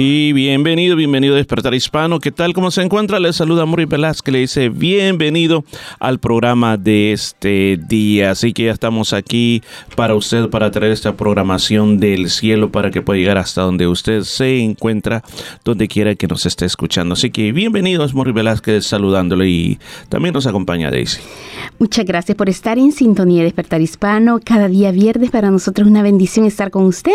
Y bienvenido, bienvenido a Despertar Hispano. ¿Qué tal? ¿Cómo se encuentra? Le saluda Muri Velázquez. Le dice bienvenido al programa de este día. Así que ya estamos aquí para usted, para traer esta programación del cielo para que pueda llegar hasta donde usted se encuentra, donde quiera que nos esté escuchando. Así que bienvenido, es Muri Velázquez saludándole y también nos acompaña Daisy. Muchas gracias por estar en sintonía de Despertar Hispano. Cada día viernes para nosotros es una bendición estar con usted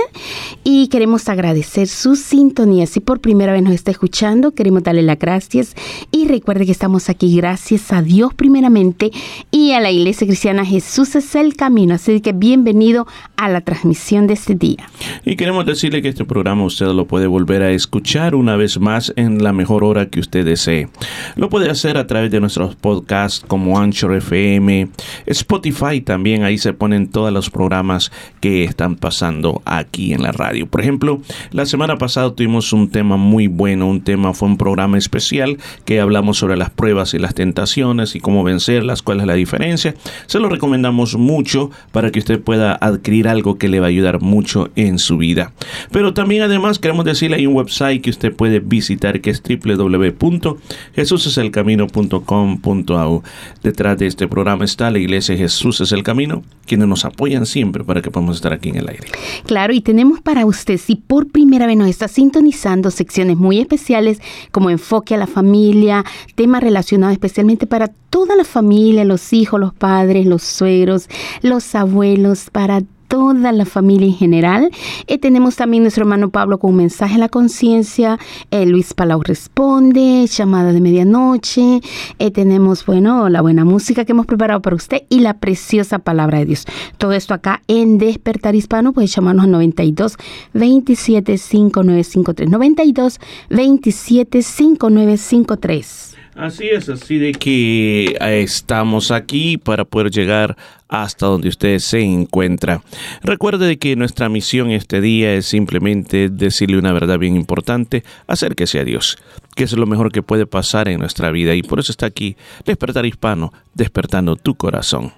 y queremos agradecer su sintonía si por primera vez nos está escuchando, queremos darle las gracias y recuerde que estamos aquí gracias a Dios primeramente y a la Iglesia Cristiana Jesús es el camino. Así que bienvenido a la transmisión de este día. Y queremos decirle que este programa usted lo puede volver a escuchar una vez más en la mejor hora que usted desee. Lo puede hacer a través de nuestros podcasts como Anchor FM, Spotify también, ahí se ponen todos los programas que están pasando aquí en la radio. Por ejemplo, la semana pasada tuvimos un tema muy bueno, un tema fue un programa especial que hablamos sobre las pruebas y las tentaciones y cómo vencerlas, cuál es la diferencia. Se lo recomendamos mucho para que usted pueda adquirir algo que le va a ayudar mucho en su vida. Pero también además queremos decirle hay un website que usted puede visitar que es www.jesuseselcamino.com.au. Detrás de este programa está la iglesia Jesús es el Camino, quienes nos apoyan siempre para que podamos estar aquí en el aire. Claro, y tenemos para usted, si por primera vez nos está sintonizando, secciones muy especiales como enfoque a la familia, temas relacionados especialmente para toda la familia, los hijos, los padres, los suegros, los abuelos, para toda la familia en general. Eh, tenemos también nuestro hermano Pablo con un mensaje a la conciencia. Eh, Luis Palau responde, llamada de medianoche. Eh, tenemos, bueno, la buena música que hemos preparado para usted y la preciosa palabra de Dios. Todo esto acá en Despertar Hispano, puede llamarnos al 92 27 5953. 92 27 5953. Así es, así de que eh, estamos aquí para poder llegar hasta donde usted se encuentra. Recuerde que nuestra misión este día es simplemente decirle una verdad bien importante, acérquese a Dios, que es lo mejor que puede pasar en nuestra vida y por eso está aquí Despertar Hispano, despertando tu corazón.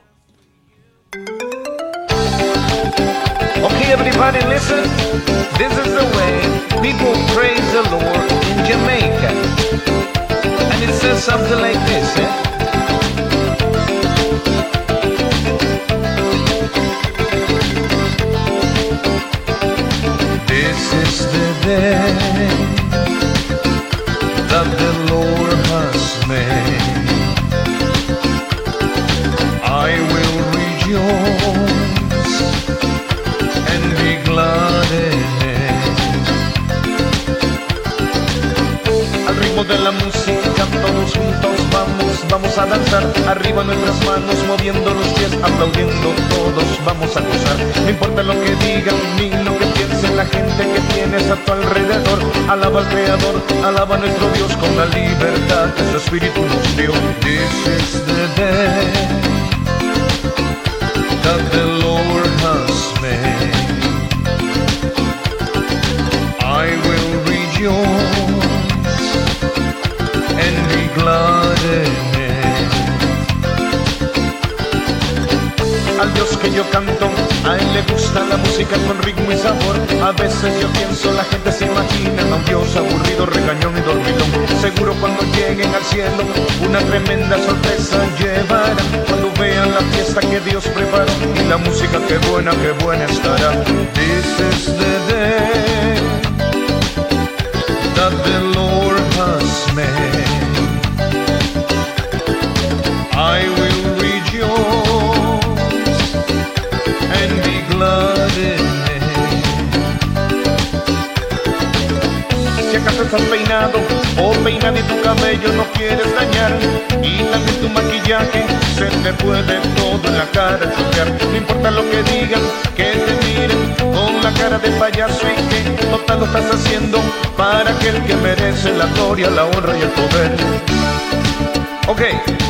Everybody listen. This is the way people praise the Lord Jamaica. It says something like this, eh? This is the day vamos, a danzar, arriba nuestras manos, moviendo los pies, aplaudiendo todos, vamos a gozar. No importa lo que digan ni lo que piensen la gente que tienes a tu alrededor, alaba al Creador, alaba a nuestro Dios con la libertad que su Espíritu nos. This is the day that the Lord has made. I will rejoice. Al Que yo canto, a él le gusta la música con ritmo y sabor. A veces yo pienso, la gente se imagina un Dios aburrido, regañón y dormilón. Seguro cuando lleguen al cielo, una tremenda sorpresa llevarán. Cuando vean la fiesta que Dios preparó y la música que buena, que buena estará. This is the day that the estás peinado o peinado y tu cabello no quieres dañar y también tu maquillaje se te puede todo en la cara. No importa lo que digan, que te miren con la cara de payaso y que total lo estás haciendo para aquel que merece la gloria, la honra y el poder. Ok,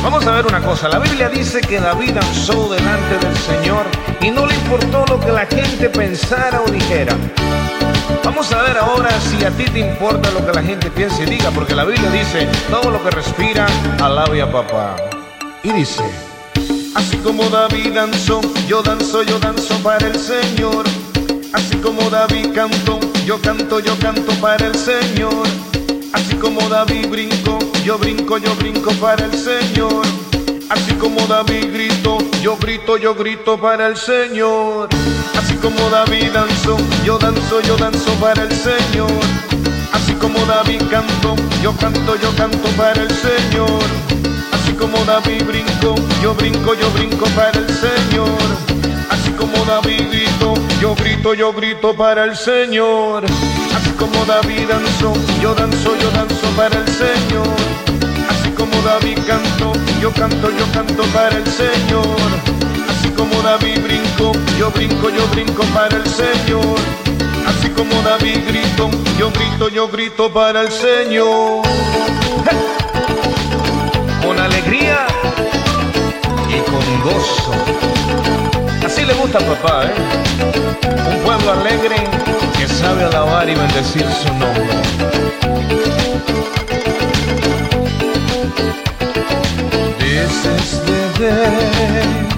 Vamos a ver una cosa, la Biblia dice que David danzó delante del Señor y no le importó lo que la gente pensara o dijera. Vamos a ver ahora si a ti te importa lo que la gente piense y diga, porque la Biblia dice, todo lo que respira, alabe a papá. Y dice, así como David danzó, yo danzo, yo danzo para el Señor. Así como David cantó, yo canto, yo canto para el Señor. Así como David brincó, yo brinco, yo brinco para el Señor. Así como David gritó, yo grito, yo grito para el Señor. Así como David danzó, yo danzo, yo danzo para el Señor. Así como David cantó, yo canto, yo canto para el Señor. Así como David brincó, yo brinco, yo brinco para el Señor. Así como David gritó, yo grito, yo grito para el Señor. Así como David danzó, yo danzo, yo danzo para el Señor como David cantó, yo canto, yo canto para el Señor. Así como David brincó, yo brinco, yo brinco para el Señor. Así como David gritó, yo grito, yo grito para el Señor. Con alegría y con gozo. Así le gusta a papá, ¿eh? Un pueblo alegre que sabe alabar y bendecir su nombre. This is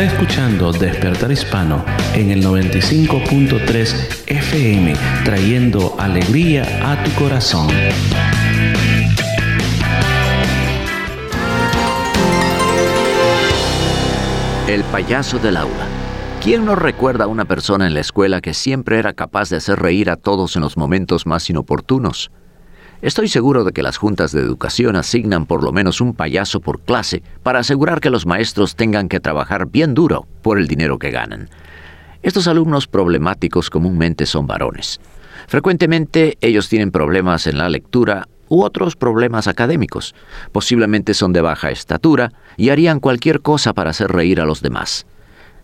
Está escuchando Despertar Hispano en el 95.3 FM, trayendo alegría a tu corazón. El payaso del aula. ¿Quién no recuerda a una persona en la escuela que siempre era capaz de hacer reír a todos en los momentos más inoportunos? Estoy seguro de que las juntas de educación asignan por lo menos un payaso por clase para asegurar que los maestros tengan que trabajar bien duro por el dinero que ganan. Estos alumnos problemáticos comúnmente son varones. Frecuentemente ellos tienen problemas en la lectura u otros problemas académicos. Posiblemente son de baja estatura y harían cualquier cosa para hacer reír a los demás.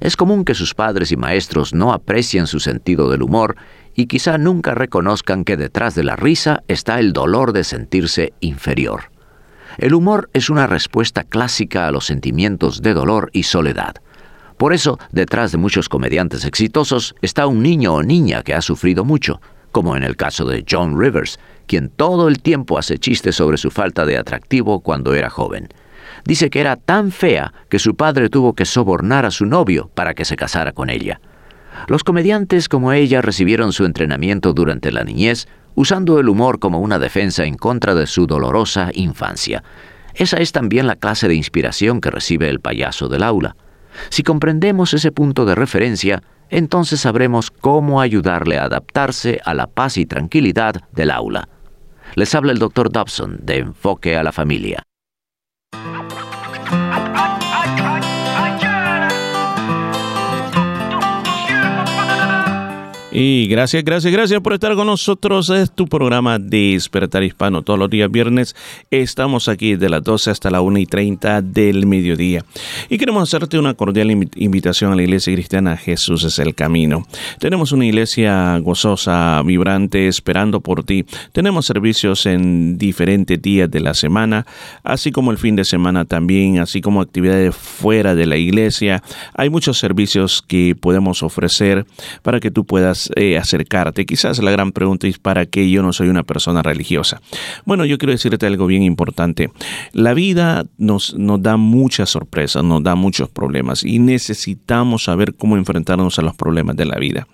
Es común que sus padres y maestros no aprecien su sentido del humor y quizá nunca reconozcan que detrás de la risa está el dolor de sentirse inferior. El humor es una respuesta clásica a los sentimientos de dolor y soledad. Por eso, detrás de muchos comediantes exitosos está un niño o niña que ha sufrido mucho, como en el caso de John Rivers, quien todo el tiempo hace chistes sobre su falta de atractivo cuando era joven. Dice que era tan fea que su padre tuvo que sobornar a su novio para que se casara con ella. Los comediantes como ella recibieron su entrenamiento durante la niñez, usando el humor como una defensa en contra de su dolorosa infancia. Esa es también la clase de inspiración que recibe el payaso del aula. Si comprendemos ese punto de referencia, entonces sabremos cómo ayudarle a adaptarse a la paz y tranquilidad del aula. Les habla el Dr. Dobson de Enfoque a la Familia. Y gracias, gracias, gracias por estar con nosotros. Es tu programa Despertar Hispano. Todos los días viernes estamos aquí de las 12 hasta la 1 y 30 del mediodía. Y queremos hacerte una cordial invitación a la iglesia cristiana Jesús es el camino. Tenemos una iglesia gozosa, vibrante, esperando por ti. Tenemos servicios en diferentes días de la semana, así como el fin de semana también, así como actividades fuera de la iglesia. Hay muchos servicios que podemos ofrecer para que tú puedas eh, acercarte. Quizás la gran pregunta es ¿para qué yo no soy una persona religiosa? Bueno, yo quiero decirte algo bien importante. La vida nos, nos da muchas sorpresas, nos da muchos problemas y necesitamos saber cómo enfrentarnos a los problemas de la vida.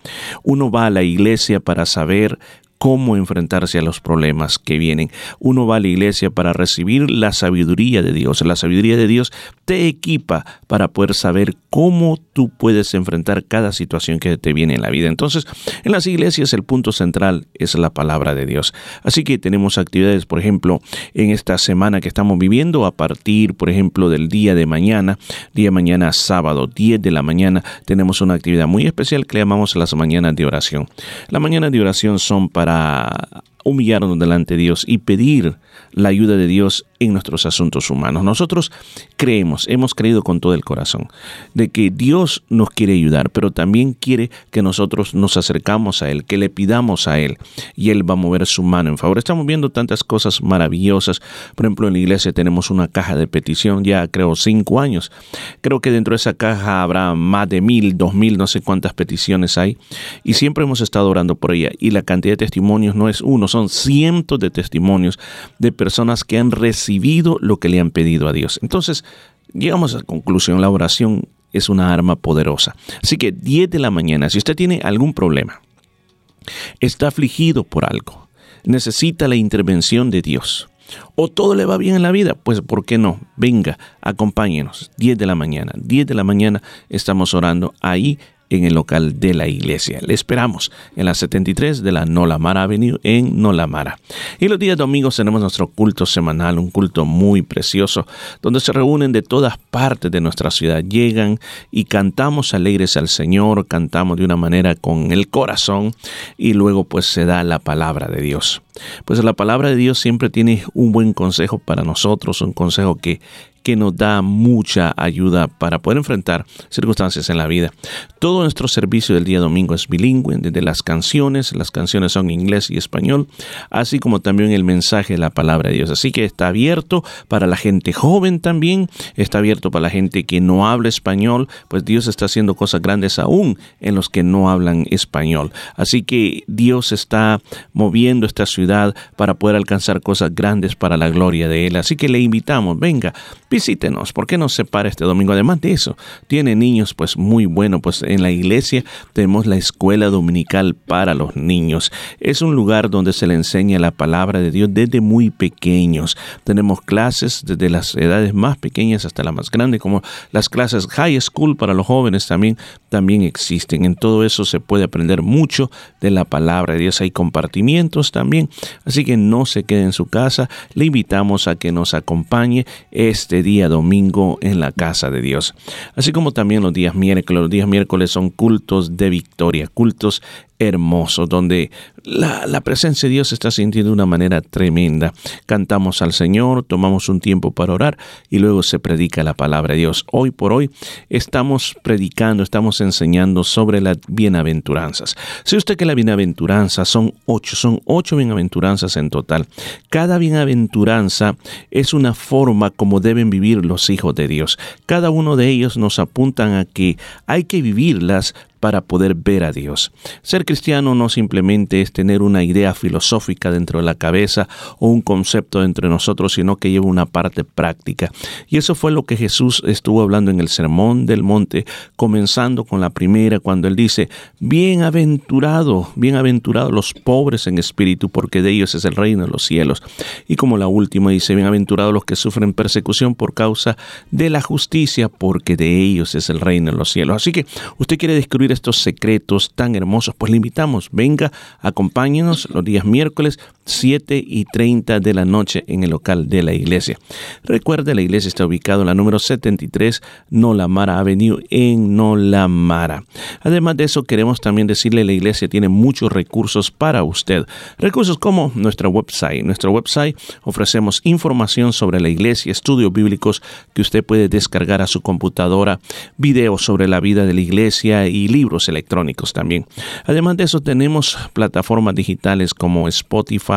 Uno va a la iglesia para saber cómo enfrentarse a los problemas que vienen. Uno va a la iglesia para recibir la sabiduría de Dios. La sabiduría de Dios te equipa para poder saber cómo tú puedes enfrentar cada situación que te viene en la vida. Entonces, en las iglesias el punto central es la palabra de Dios. Así que tenemos actividades, por ejemplo, en esta semana que estamos viviendo, a partir, por ejemplo, del día de mañana, día de mañana sábado, 10 de la mañana, tenemos una actividad muy especial que llamamos las mañanas de oración. Las mañanas de oración son para humillarnos delante de Dios y pedir la ayuda de Dios en nuestros asuntos humanos. Nosotros creemos, hemos creído con todo el corazón, de que Dios nos quiere ayudar, pero también quiere que nosotros nos acercamos a Él, que le pidamos a Él y Él va a mover su mano en favor. Estamos viendo tantas cosas maravillosas. Por ejemplo, en la iglesia tenemos una caja de petición ya creo cinco años. Creo que dentro de esa caja habrá más de mil, dos mil, no sé cuántas peticiones hay. Y siempre hemos estado orando por ella. Y la cantidad de testimonios no es uno, son cientos de testimonios de personas que han recibido lo que le han pedido a Dios. Entonces, llegamos a la conclusión, la oración es una arma poderosa. Así que 10 de la mañana, si usted tiene algún problema, está afligido por algo, necesita la intervención de Dios, o todo le va bien en la vida, pues ¿por qué no? Venga, acompáñenos. 10 de la mañana, 10 de la mañana estamos orando ahí en el local de la iglesia. Le esperamos en la 73 de la Nolamara Avenue en Nolamara. Y los días domingos tenemos nuestro culto semanal, un culto muy precioso, donde se reúnen de todas partes de nuestra ciudad, llegan y cantamos alegres al Señor, cantamos de una manera con el corazón y luego pues se da la palabra de Dios. Pues la palabra de Dios siempre tiene un buen consejo para nosotros, un consejo que que nos da mucha ayuda para poder enfrentar circunstancias en la vida. Todo nuestro servicio del día domingo es bilingüe, desde las canciones, las canciones son inglés y español, así como también el mensaje de la palabra de Dios. Así que está abierto para la gente joven también, está abierto para la gente que no habla español, pues Dios está haciendo cosas grandes aún en los que no hablan español. Así que Dios está moviendo esta ciudad para poder alcanzar cosas grandes para la gloria de Él. Así que le invitamos, venga, visítenos. ¿Por qué no se para este domingo? Además de eso, tiene niños pues muy bueno, pues en la iglesia tenemos la escuela dominical para los niños. Es un lugar donde se le enseña la palabra de Dios desde muy pequeños. Tenemos clases desde las edades más pequeñas hasta la más grande, como las clases high school para los jóvenes también, también existen. En todo eso se puede aprender mucho de la palabra de Dios. Hay compartimientos también, así que no se quede en su casa. Le invitamos a que nos acompañe este día domingo en la casa de Dios. Así como también los días miércoles. Los días miércoles son cultos de victoria, cultos hermoso, donde la, presencia de Dios se está sintiendo de una manera tremenda. Cantamos al Señor, tomamos un tiempo para orar y luego se predica la palabra de Dios. Hoy por hoy estamos predicando, estamos enseñando sobre las bienaventuranzas. Si usted que la bienaventuranza son ocho, son ocho bienaventuranzas en total. Cada bienaventuranza es una forma como deben vivir los hijos de Dios. Cada uno de ellos nos apuntan a que hay que vivirlas para poder ver a Dios. Ser cristiano no simplemente es tener una idea filosófica dentro de la cabeza o un concepto entre nosotros, sino que lleva una parte práctica. Y eso fue lo que Jesús estuvo hablando en el Sermón del Monte, comenzando con la primera, cuando él dice, bienaventurado, bienaventurados los pobres en espíritu, porque de ellos es el reino de los cielos. Y como la última dice, bienaventurados los que sufren persecución por causa de la justicia, porque de ellos es el reino de los cielos. Así que usted quiere descubrir estos secretos tan hermosos, pues le invitamos, venga, acompáñenos los días miércoles 7 y 30 de la noche en el local de la iglesia. Recuerde, la iglesia está ubicada en la número 73 Nolamara Avenue en Nolamara. Además de eso, queremos también decirle, la iglesia tiene muchos recursos para usted. Recursos como nuestra website. Nuestro website ofrecemos información sobre la iglesia, estudios bíblicos que usted puede descargar a su computadora, videos sobre la vida de la iglesia y libros electrónicos también. Además de eso, tenemos plataformas digitales como Spotify,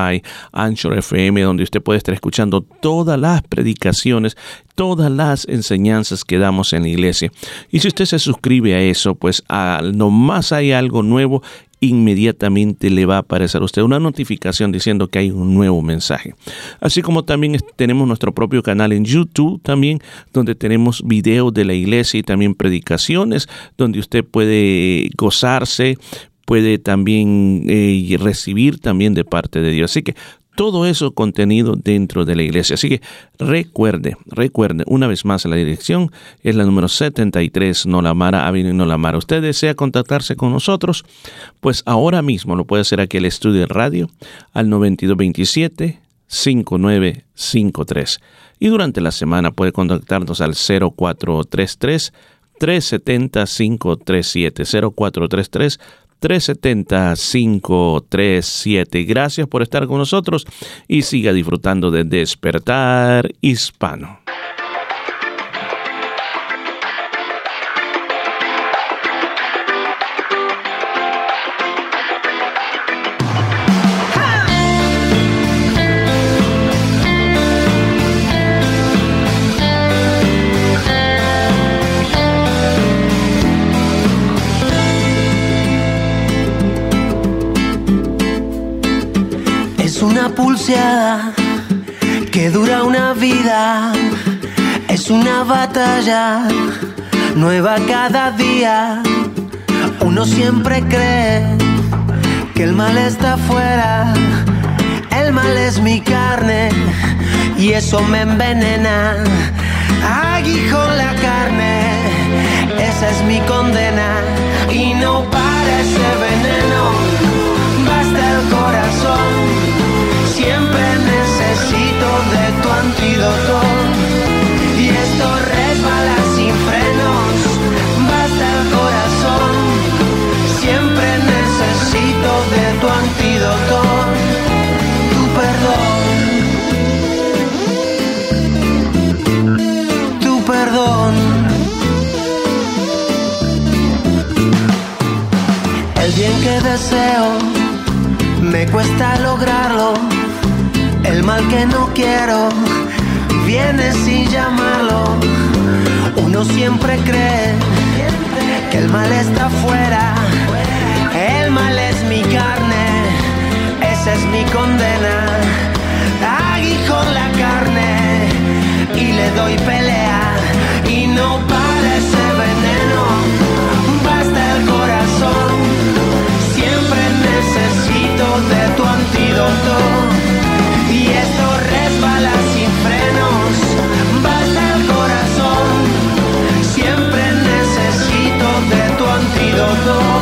Anchor FM, donde usted puede estar escuchando todas las predicaciones, todas las enseñanzas que damos en la iglesia. Y si usted se suscribe a eso, pues a, nomás hay algo nuevo inmediatamente le va a aparecer a usted una notificación diciendo que hay un nuevo mensaje. Así como también tenemos nuestro propio canal en YouTube también, donde tenemos videos de la iglesia y también predicaciones, donde usted puede gozarse, puede también eh, recibir también de parte de Dios. Así que todo eso contenido dentro de la iglesia. Así que recuerde, recuerde, una vez más la dirección es la número 73 Nolamara Avenue Nolamara. Usted desea contactarse con nosotros, pues ahora mismo lo puede hacer aquí el estudio de radio al 9227 5953. Y durante la semana puede contactarnos al 0433 370 537 0433 370-537. Gracias por estar con nosotros y siga disfrutando de Despertar Hispano. Pulseada que dura una vida. Es una batalla nueva cada día. Uno siempre cree que el mal está afuera. El mal es mi carne y eso me envenena. Aguijón la carne, esa es mi condena. Y no parece veneno, necesito de tu antídoto. Y esto resbala sin frenos. Basta el corazón. Siempre necesito de tu antídoto. Tu perdón. Tu perdón. El bien que deseo me cuesta lograrlo mal que no quiero viene sin llamarlo. Uno siempre cree que el mal está afuera. El mal es mi carne, esa es mi condena. Aguijón la carne y le doy pelea y no parece veneno. Basta el corazón, siempre necesito de tu antídoto y esto resbala sin frenos. Basta el corazón, siempre necesito de tu antídoto,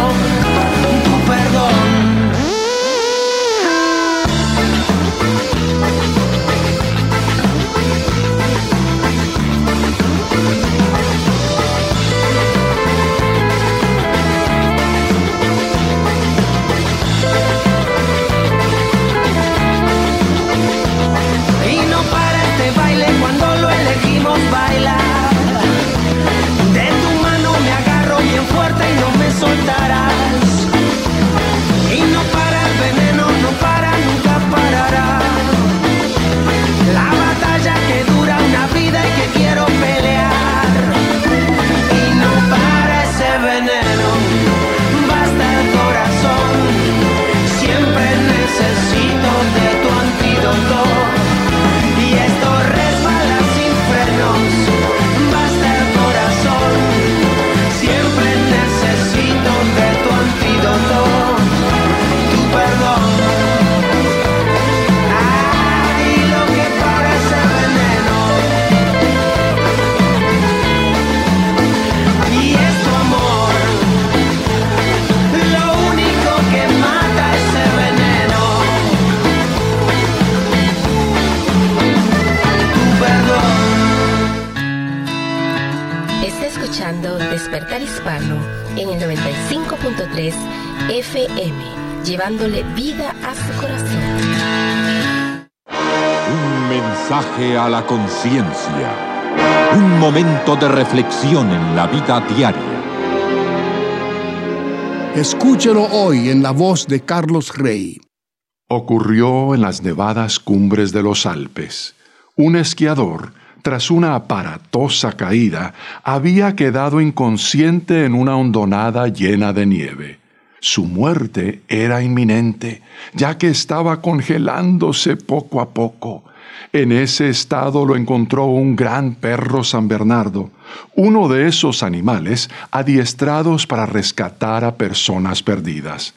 llevándole vida a su corazón. Un mensaje a la conciencia. Un momento de reflexión en la vida diaria. Escúchelo hoy en la voz de Carlos Rey. Ocurrió en las nevadas cumbres de los Alpes. Un esquiador, tras una aparatosa caída, había quedado inconsciente en una hondonada llena de nieve. Su muerte era inminente, ya que estaba congelándose poco a poco. En ese estado lo encontró un gran perro San Bernardo, uno de esos animales adiestrados para rescatar a personas perdidas.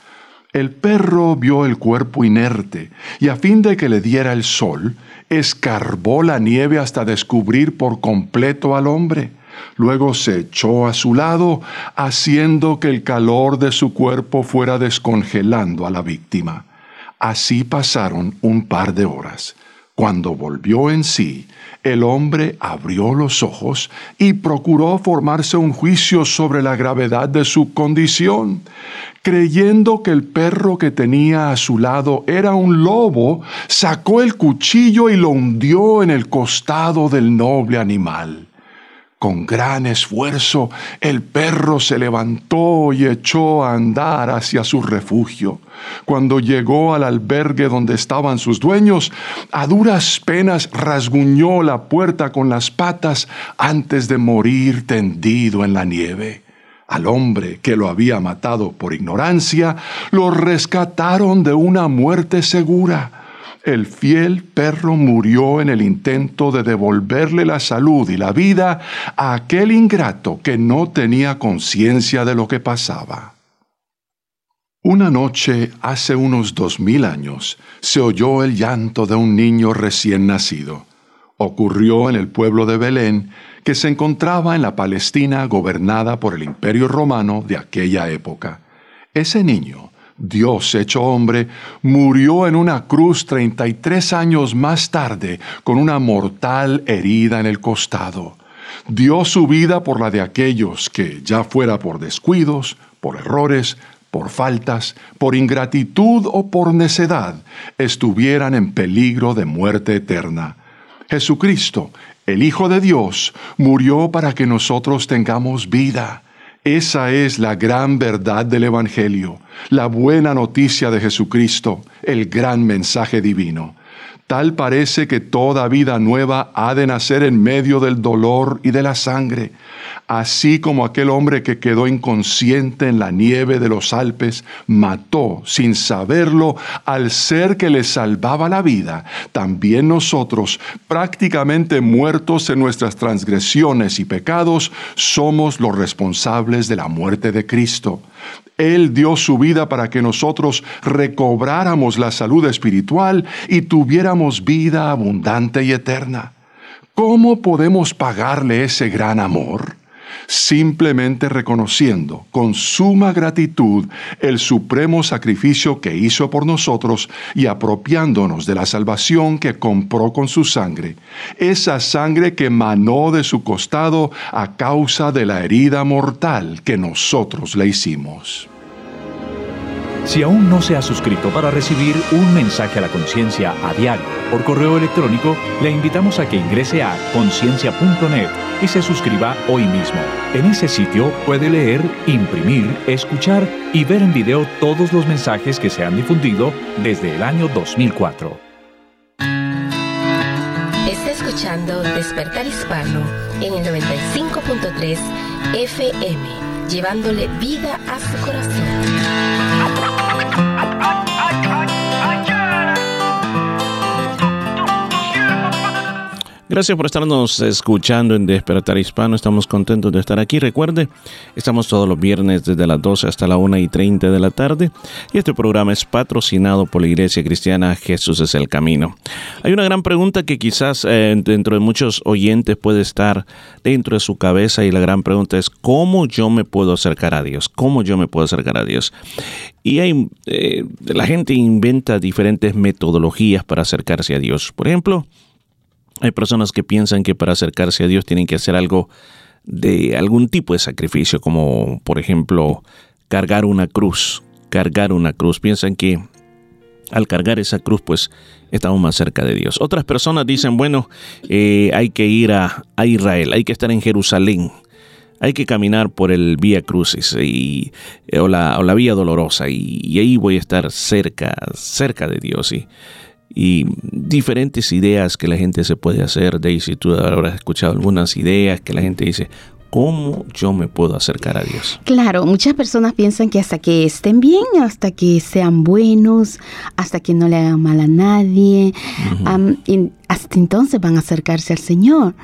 El perro vio el cuerpo inerte y a fin de que le diera el sol, escarbó la nieve hasta descubrir por completo al hombre. Luego se echó a su lado, haciendo que el calor de su cuerpo fuera descongelando a la víctima. Así pasaron un par de horas. Cuando volvió en sí, el hombre abrió los ojos y procuró formarse un juicio sobre la gravedad de su condición. Creyendo que el perro que tenía a su lado era un lobo, sacó el cuchillo y lo hundió en el costado del noble animal. Con gran esfuerzo el perro se levantó y echó a andar hacia su refugio. Cuando llegó al albergue donde estaban sus dueños, a duras penas rasguñó la puerta con las patas antes de morir tendido en la nieve. Al hombre que lo había matado por ignorancia, lo rescataron de una muerte segura el fiel perro murió en el intento de devolverle la salud y la vida a aquel ingrato que no tenía conciencia de lo que pasaba. Una noche, hace unos dos mil años, se oyó el llanto de un niño recién nacido. Ocurrió en el pueblo de Belén, que se encontraba en la Palestina gobernada por el imperio romano de aquella época. Ese niño, Dios hecho hombre, murió en una cruz 33 años más tarde con una mortal herida en el costado. Dio su vida por la de aquellos que, ya fuera por descuidos, por errores, por faltas, por ingratitud o por necedad, estuvieran en peligro de muerte eterna. Jesucristo, el Hijo de Dios, murió para que nosotros tengamos vida esa es la gran verdad del Evangelio, la buena noticia de Jesucristo, el gran mensaje divino. Tal parece que toda vida nueva ha de nacer en medio del dolor y de la sangre, así como aquel hombre que quedó inconsciente en la nieve de los Alpes mató sin saberlo al ser que le salvaba la vida, también nosotros, prácticamente muertos en nuestras transgresiones y pecados, somos los responsables de la muerte de Cristo. Él dio su vida para que nosotros recobráramos la salud espiritual y tuviéramos vida abundante y eterna. ¿Cómo podemos pagarle ese gran amor? Simplemente reconociendo con suma gratitud el supremo sacrificio que hizo por nosotros y apropiándonos de la salvación que compró con su sangre, esa sangre que manó de su costado a causa de la herida mortal que nosotros le hicimos. Si aún no se ha suscrito para recibir un mensaje a la conciencia a diario por correo electrónico, le invitamos a que ingrese a conciencia.net y se suscriba hoy mismo. En ese sitio puede leer, imprimir, escuchar y ver en video todos los mensajes que se han difundido desde el año 2004. Está escuchando Despertar Hispano en el 95.3 FM, llevándole vida a su corazón. Gracias por estarnos escuchando en Despertar Hispano. Estamos contentos de estar aquí. Recuerde, estamos todos los viernes desde las 12 hasta la 1 y 30 de la tarde. Y este programa es patrocinado por la Iglesia Cristiana Jesús es el Camino. Hay una gran pregunta que quizás eh, dentro de muchos oyentes puede estar dentro de su cabeza. Y la gran pregunta es: ¿cómo yo me puedo acercar a Dios? ¿Cómo yo me puedo acercar a Dios? Y hay, eh, la gente inventa diferentes metodologías para acercarse a Dios. Por ejemplo, hay personas que piensan que para acercarse a Dios tienen que hacer algo de algún tipo de sacrificio, como por ejemplo cargar una cruz, cargar una cruz. Piensan que al cargar esa cruz, pues estamos más cerca de Dios. Otras personas dicen, bueno, eh, hay que ir a, Israel, hay que estar en Jerusalén, hay que caminar por el Vía Crucis y, o, la, Vía Dolorosa y, y, ahí voy a estar cerca, cerca de Dios. Y y diferentes ideas que la gente se puede hacer. Daisy, tú habrás escuchado algunas ideas que la gente dice, cómo yo me puedo acercar a Dios. Claro, muchas personas piensan que hasta que estén bien, hasta que sean buenos, hasta que no le hagan mal a nadie, hasta entonces van a acercarse al Señor.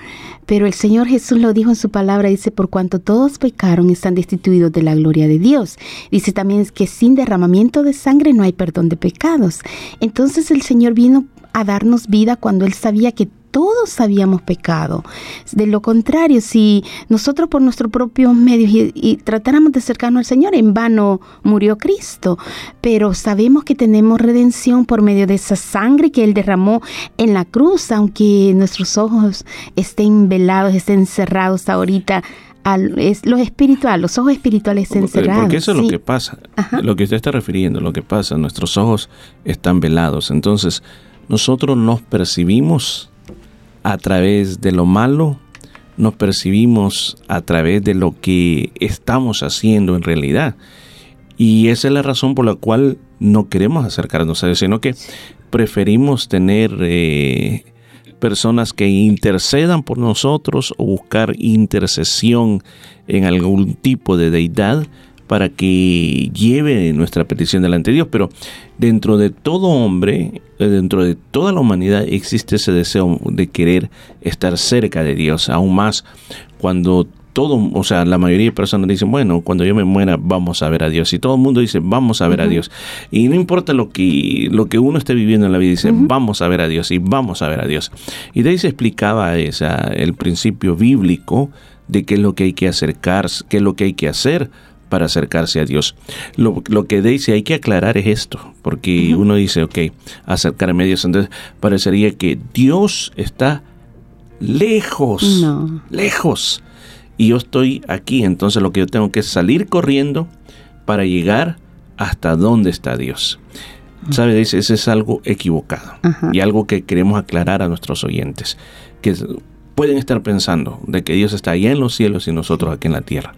Pero el Señor Jesús lo dijo en su palabra, dice, por cuanto todos pecaron, están destituidos de la gloria de Dios. Dice también que sin derramamiento de sangre no hay perdón de pecados. Entonces el Señor vino a darnos vida cuando Él sabía que todos habíamos pecado. De lo contrario, si nosotros por nuestros propios medios y, tratáramos de acercarnos al Señor, en vano murió Cristo. Pero sabemos que tenemos redención por medio de esa sangre que Él derramó en la cruz, aunque nuestros ojos estén velados, estén cerrados ahorita. Al, es lo espiritual, los ojos espirituales estén cerrados. Porque eso es lo que pasa, lo que usted está refiriendo, lo que pasa, nuestros ojos están velados. Entonces, nosotros nos percibimos a través de lo malo, nos percibimos a través de lo que estamos haciendo en realidad. Y esa es la razón por la cual no queremos acercarnos a Dios, sino que preferimos tener eh, personas que intercedan por nosotros o buscar intercesión en algún tipo de deidad para que lleve nuestra petición delante de Dios. Pero dentro de todo hombre, eh, dentro de toda la humanidad existe ese deseo de querer estar cerca de Dios, aún más cuando todo, o sea, la mayoría de personas dicen, bueno, cuando yo me muera vamos a ver a Dios. Y todo el mundo dice, vamos a ver a Dios. Y no importa lo que, lo que uno esté viviendo en la vida, dice, vamos a ver a Dios y vamos a ver a Dios. Y de ahí se explicaba esa, el principio bíblico de qué es lo que hay que acercarse, qué es lo que hay que hacer para acercarse a Dios. Lo, que dice, hay que aclarar es esto, porque uno dice, ok, acercarme a Dios, entonces parecería que Dios está lejos, lejos, y yo estoy aquí, entonces lo que yo tengo que es salir corriendo para llegar hasta donde está Dios. ¿Sabe? Dice, ese es algo equivocado y algo que queremos aclarar a nuestros oyentes, que pueden estar pensando de que Dios está allá en los cielos y nosotros aquí en la tierra.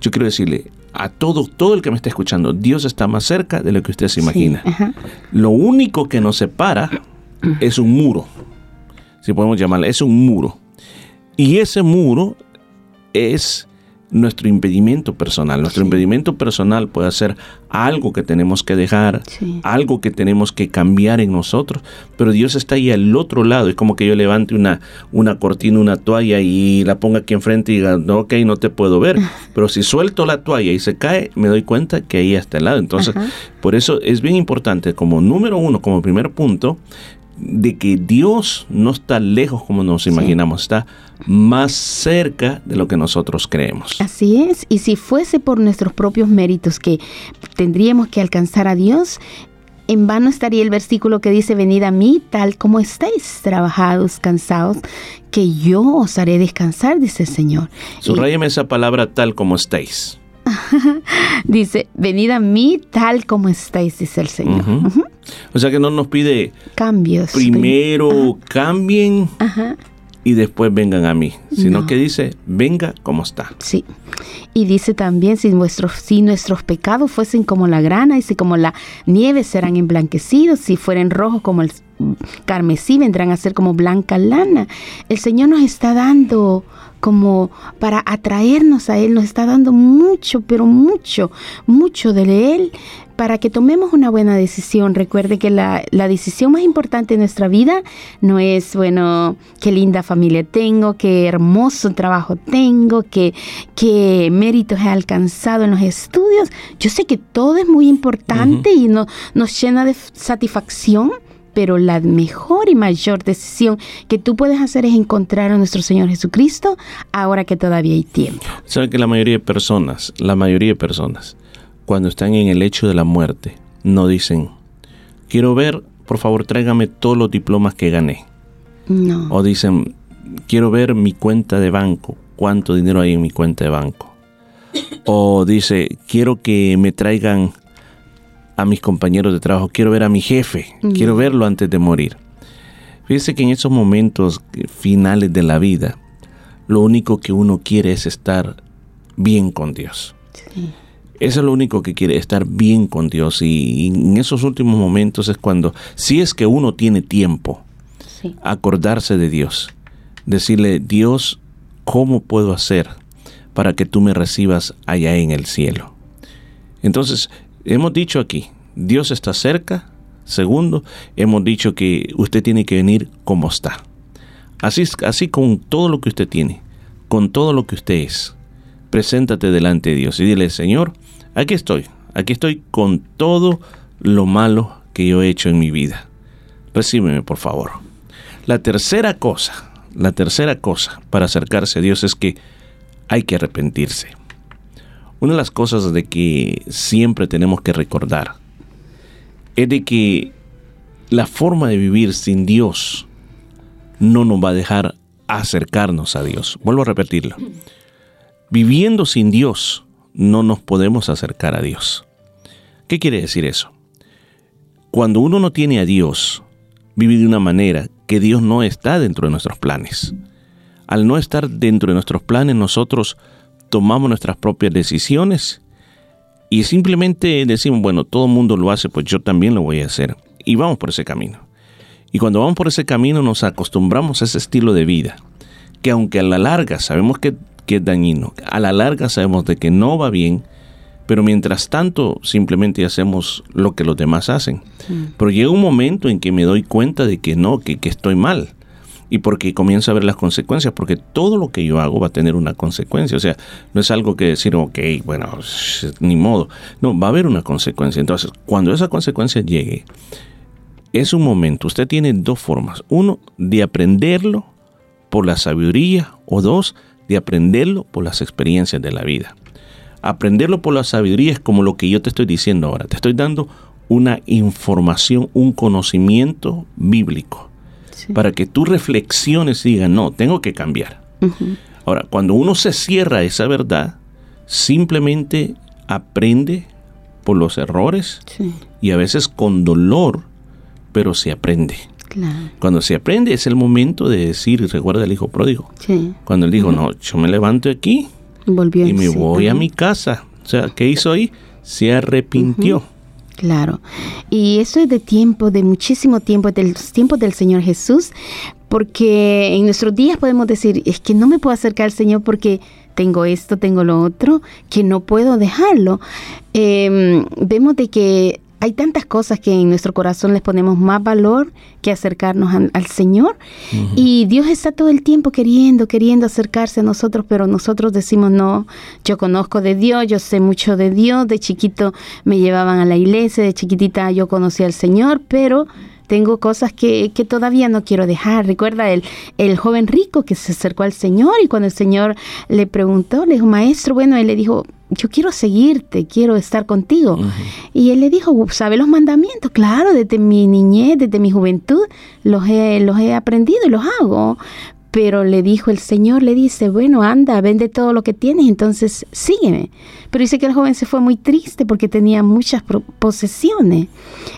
Yo quiero decirle, a todo, todo el que me está escuchando, Dios está más cerca de lo que usted se imagina. lo único que nos separa es un muro, si podemos llamarle, es un muro. Y ese muro es nuestro impedimento personal. Nuestro impedimento personal puede ser algo que tenemos que dejar, algo que tenemos que cambiar en nosotros, pero Dios está ahí al otro lado. Es como que yo levante una, una cortina, una toalla y la ponga aquí enfrente y diga, no, ok, no te puedo ver. Pero si suelto la toalla y se cae, me doy cuenta que ahí está el lado. Entonces, por eso es bien importante, como número uno, como primer punto, de que Dios no está lejos como nos imaginamos, está más cerca de lo que nosotros creemos. Así es, y si fuese por nuestros propios méritos que tendríamos que alcanzar a Dios, en vano estaría el versículo que dice, venid a mí tal como estáis, trabajados, cansados, que yo os haré descansar, dice el Señor. Subrayeme esa palabra tal como estáis. dice, venid a mí tal como estáis, dice el Señor. O sea que no nos pide cambios. Primero cambien y después vengan a mí, sino que dice, venga como está. Sí. Y dice también, si nuestros, si nuestros pecados fuesen como la grana, y si como la nieve serán emblanquecidos, si fueren rojos como el carmesí, vendrán a ser como blanca lana. El Señor nos está dando como para atraernos a Él, nos está dando mucho, pero mucho, mucho de Él para que tomemos una buena decisión. Recuerde que la, decisión más importante de nuestra vida no es, bueno, qué linda familia tengo, qué hermoso trabajo tengo, qué, qué méritos he alcanzado en los estudios. Yo sé que todo es muy importante y no, nos llena de satisfacción, pero la mejor y mayor decisión que tú puedes hacer es encontrar a nuestro Señor Jesucristo ahora que todavía hay tiempo. Sabe que la mayoría de personas, la mayoría de personas, cuando están en el hecho de la muerte, no dicen, quiero ver, por favor tráigame todos los diplomas que gané. No. O dicen, quiero ver mi cuenta de banco, cuánto dinero hay en mi cuenta de banco. O dice, quiero que me traigan a mis compañeros de trabajo, quiero ver a mi jefe, quiero verlo antes de morir. Fíjese que en esos momentos finales de la vida, lo único que uno quiere es estar bien con Dios. Eso es lo único que quiere, estar bien con Dios. Y en esos últimos momentos es cuando, si es que uno tiene tiempo, acordarse de Dios. Decirle, Dios, ¿cómo puedo hacer para que tú me recibas allá en el cielo. Entonces, hemos dicho aquí, Dios está cerca. Segundo, hemos dicho que usted tiene que venir como está. Así, así con todo lo que usted tiene, con todo lo que usted es. Preséntate delante de Dios y dile, Señor, aquí estoy, aquí estoy con todo lo malo que yo he hecho en mi vida. Recíbeme, por favor. La tercera cosa, la tercera cosa para acercarse a Dios es que hay que arrepentirse. Una de las cosas de que siempre tenemos que recordar es de que la forma de vivir sin Dios no nos va a dejar acercarnos a Dios. Vuelvo a repetirlo. Viviendo sin Dios no nos podemos acercar a Dios. ¿Qué quiere decir eso? Cuando uno no tiene a Dios, vive de una manera que Dios no está dentro de nuestros planes. Al no estar dentro de nuestros planes, nosotros tomamos nuestras propias decisiones y simplemente decimos, bueno, todo el mundo lo hace, pues yo también lo voy a hacer. Y vamos por ese camino. Y cuando vamos por ese camino nos acostumbramos a ese estilo de vida, que aunque a la larga sabemos que, que es dañino, a la larga sabemos de que no va bien, pero mientras tanto simplemente hacemos lo que los demás hacen. Pero llega un momento en que me doy cuenta de que no, que, que estoy mal y porque comienzo a ver las consecuencias, porque todo lo que yo hago va a tener una consecuencia. O sea, no es algo que decir, ok, bueno, ni modo. No, va a haber una consecuencia. Entonces, cuando esa consecuencia llegue, es un momento. Usted tiene dos formas. Uno, de aprenderlo por la sabiduría, o dos, de aprenderlo por las experiencias de la vida. Aprenderlo por la sabiduría es como lo que yo te estoy diciendo ahora. Te estoy dando una información, un conocimiento bíblico para que tú reflexiones y digas, no, tengo que cambiar. Ahora, cuando uno se cierra esa verdad, simplemente aprende por los errores y a veces con dolor, pero se aprende. Cuando se aprende es el momento de decir, recuerda el hijo pródigo. Cuando él dijo, no, yo me levanto aquí y me voy a mi casa. O sea, ¿qué hizo ahí? Se arrepintió. Claro. Y eso es de tiempo, de muchísimo tiempo, de los tiempos del Señor Jesús, porque en nuestros días podemos decir, es que no me puedo acercar al Señor porque tengo esto, tengo lo otro, que no puedo dejarlo. Em, vemos de que hay tantas cosas que en nuestro corazón les ponemos más valor que acercarnos al Señor. Y Dios está todo el tiempo queriendo, queriendo acercarse a nosotros, pero nosotros decimos, no, yo conozco de Dios, yo sé mucho de Dios, de chiquito me llevaban a la iglesia, de chiquitita yo conocí al Señor, pero tengo cosas que, que, todavía no quiero dejar. Recuerda el, el joven rico que se acercó al Señor y cuando el Señor le preguntó, le dijo, maestro, bueno, él le dijo, yo quiero seguirte, quiero estar contigo. Y él le dijo, ¿sabe los mandamientos? Claro, desde mi niñez, desde mi juventud, los he, los he aprendido y los hago. Pero le dijo el Señor, le dice, bueno, anda, vende todo lo que tienes, entonces sígueme. Pero dice que el joven se fue muy triste porque tenía muchas posesiones.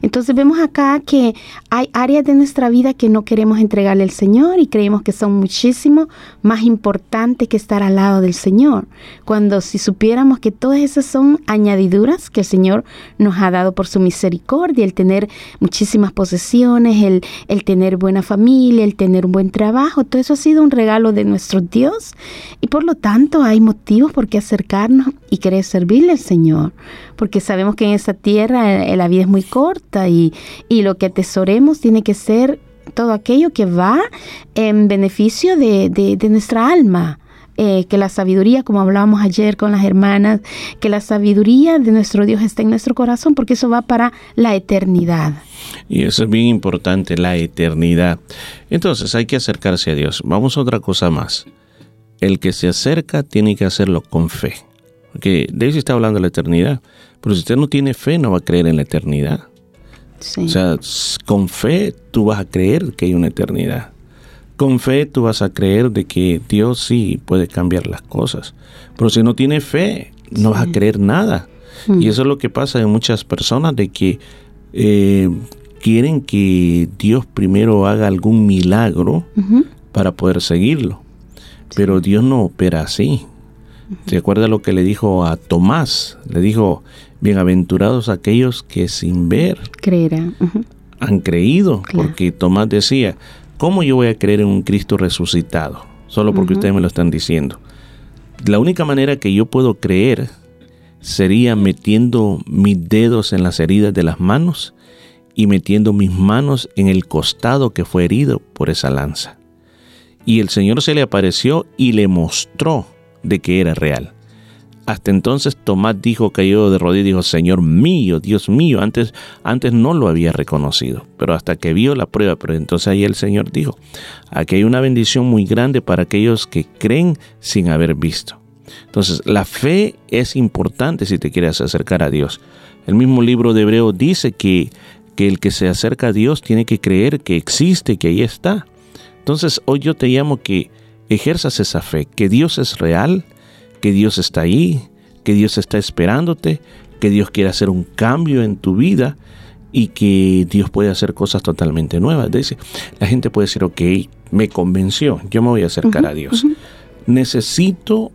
Entonces vemos acá que hay áreas de nuestra vida que no queremos entregarle al Señor y creemos que son muchísimo más importantes que estar al lado del Señor. Cuando si supiéramos que todas esas son añadiduras que el Señor nos ha dado por su misericordia, el tener muchísimas posesiones, el, el tener buena familia, el tener un buen trabajo, todo eso ha sido un regalo de nuestro Dios y por lo tanto hay motivos por qué acercarnos y querer servirle al Señor, porque sabemos que en esta tierra eh, la vida es muy corta y, lo que atesoremos tiene que ser todo aquello que va en beneficio de, nuestra alma. Eh, que la sabiduría, como hablábamos ayer con las hermanas, que la sabiduría de nuestro Dios está en nuestro corazón, porque eso va para la eternidad. Y eso es bien importante, la eternidad. Entonces hay que acercarse a Dios. Vamos a otra cosa más. El que se acerca tiene que hacerlo con fe. Porque Daisy está hablando de la eternidad. Pero si usted no tiene fe, no va a creer en la eternidad. O sea, con fe tú vas a creer que hay una eternidad. Con fe tú vas a creer de que Dios sí puede cambiar las cosas. Pero si no tiene fe, no vas a creer nada. Mm. Y eso es lo que pasa en muchas personas, de que eh, quieren que Dios primero haga algún milagro para poder seguirlo. Pero Dios no opera así. ¿Se acuerda lo que le dijo a Tomás? Le dijo, bienaventurados aquellos que sin ver creerán. Han creído, porque Tomás decía, ¿cómo yo voy a creer en un Cristo resucitado? Solo porque ustedes me lo están diciendo. La única manera que yo puedo creer sería metiendo mis dedos en las heridas de las manos y metiendo mis manos en el costado que fue herido por esa lanza. Y el Señor se le apareció y le mostró de que era real. Hasta entonces Tomás dijo, cayó de rodillas dijo, Señor mío, Dios mío, antes, antes no lo había reconocido, pero hasta que vio la prueba, pero entonces ahí el Señor dijo, aquí hay una bendición muy grande para aquellos que creen sin haber visto. Entonces, la fe es importante si te quieres acercar a Dios. El mismo libro de Hebreo dice que, que el que se acerca a Dios tiene que creer que existe, que ahí está. Entonces, hoy yo te llamo que ejerzas esa fe, que Dios es real, que Dios está ahí, que Dios está esperándote, que Dios quiere hacer un cambio en tu vida y que Dios puede hacer cosas totalmente nuevas. Dice, la gente puede decir, ok, me convenció, yo me voy a acercar a Dios. ¿Necesito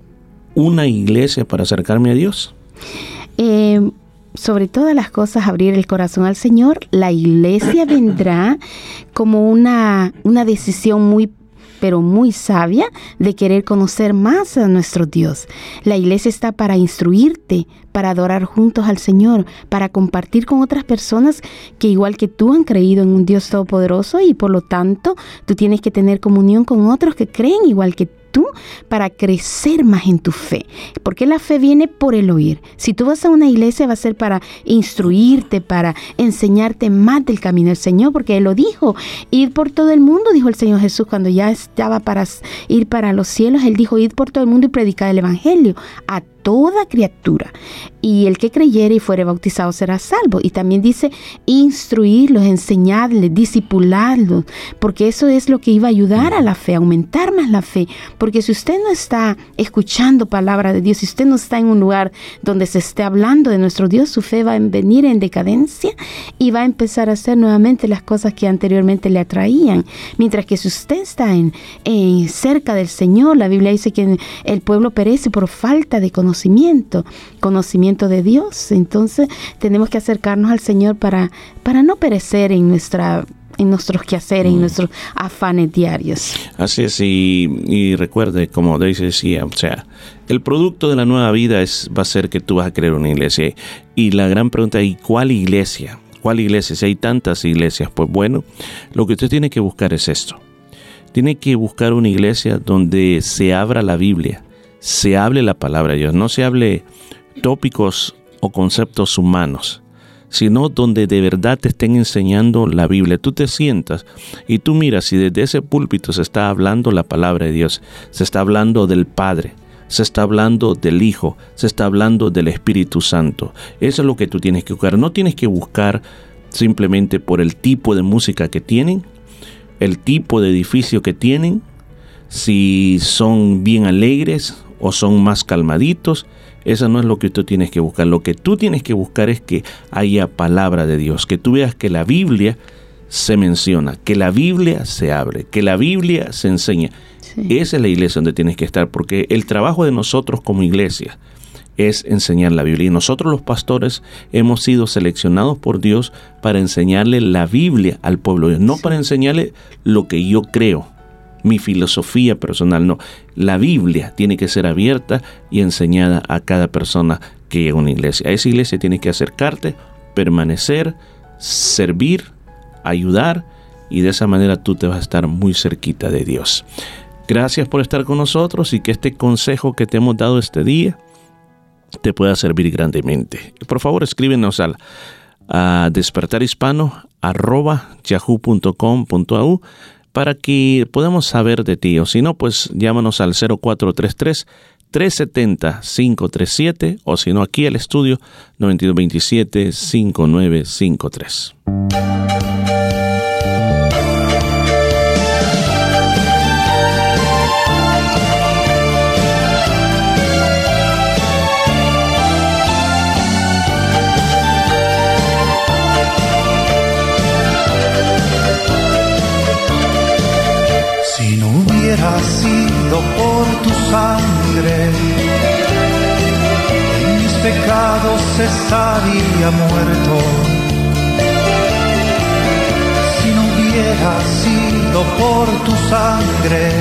una iglesia para acercarme a Dios? Eh, sobre todas las cosas, abrir el corazón al Señor. La iglesia vendrá como una, una decisión muy pero muy sabia de querer conocer más a nuestro Dios. La iglesia está para instruirte, para adorar juntos al Señor, para compartir con otras personas que igual que tú han creído en un Dios todopoderoso y por lo tanto tú tienes que tener comunión con otros que creen igual que tú tú para crecer más en tu fe. Porque la fe viene por el oír. Si tú vas a una iglesia va a ser para instruirte, para enseñarte más del camino del Señor, porque Él lo dijo. Ir por todo el mundo, dijo el Señor Jesús cuando ya estaba para ir para los cielos. Él dijo, ir por todo el mundo y predicar el Evangelio a toda criatura. Y el que creyere y fuere bautizado será salvo. Y también dice instruirlos, enseñarles, disipularlos, porque eso es lo que iba a ayudar a la fe, aumentar más la fe. Porque si usted no está escuchando palabra de Dios, si usted no está en un lugar donde se esté hablando de nuestro Dios, su fe va a venir en decadencia y va a empezar a hacer nuevamente las cosas que anteriormente le atraían. Mientras que si usted está en, cerca del Señor, la Biblia dice que el pueblo perece por falta de conocimiento conocimiento, conocimiento de Dios. Entonces tenemos que acercarnos al Señor para, para no perecer en nuestra en nuestros quehaceres, en mm. nuestros afanes diarios. Así es, y, recuerde, como Daisy decía, o sea, el producto de la nueva vida es, va a ser que tú vas a crear una iglesia. Y la gran pregunta es, ¿cuál iglesia? ¿Cuál iglesia? Si hay tantas iglesias, pues bueno, lo que usted tiene que buscar es esto. Tiene que buscar una iglesia donde se abra la Biblia, se hable la palabra de Dios, no se hable tópicos o conceptos humanos, sino donde de verdad te estén enseñando la Biblia. Tú te sientas y tú miras si desde ese púlpito se está hablando la palabra de Dios, se está hablando del Padre, se está hablando del Hijo, se está hablando del Espíritu Santo. Eso es lo que tú tienes que buscar. No tienes que buscar simplemente por el tipo de música que tienen, el tipo de edificio que tienen, si son bien alegres o son más calmaditos. Eso no es lo que tú tienes que buscar. Lo que tú tienes que buscar es que haya palabra de Dios, que tú veas que la Biblia se menciona, que la Biblia se abre, que la Biblia se enseña. Esa es la iglesia donde tienes que estar, porque el trabajo de nosotros como iglesia es enseñar la Biblia. Y nosotros los pastores hemos sido seleccionados por Dios para enseñarle la Biblia al pueblo, no para enseñarle lo que yo creo, mi filosofía personal, no. La Biblia tiene que ser abierta y enseñada a cada persona que llega a una iglesia. A esa iglesia tiene que acercarte, permanecer, servir, ayudar y de esa manera tú te vas a estar muy cerquita de Dios. Gracias por estar con nosotros y que este consejo que te hemos dado este día te pueda servir grandemente. Por favor, escríbenos al a despertarhispano.yahoo.com.au para que podamos saber de ti. O si no, pues llámanos al 0433 370 537 o si no aquí al estudio 9227 5953. Pecados estaría muerto. Si no hubiera sido por tu sangre,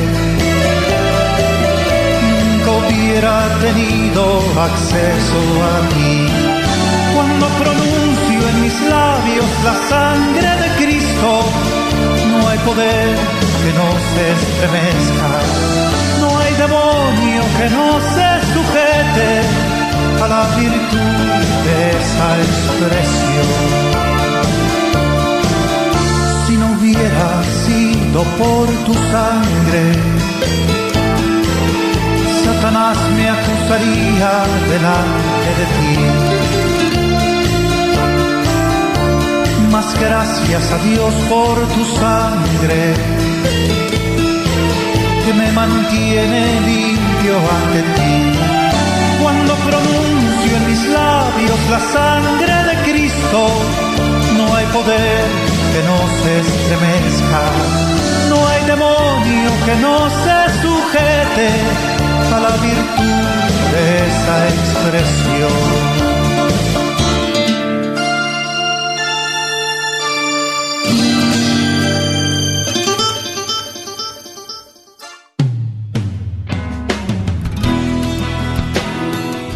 nunca hubiera tenido acceso a ti. Cuando pronuncio en mis labios la sangre de Cristo, no hay poder que no se estremezca, no hay demonio que no se sujete la virtud de esa expresión. Si no hubiera sido por tu sangre, Satanás me acusaría delante de ti. Mas gracias a Dios por tu sangre que me mantiene limpio ante ti. Cuando pronuncio en mis labios la sangre de Cristo, no hay poder que no se estremezca, no hay demonio que no se sujete a la virtud de esa expresión.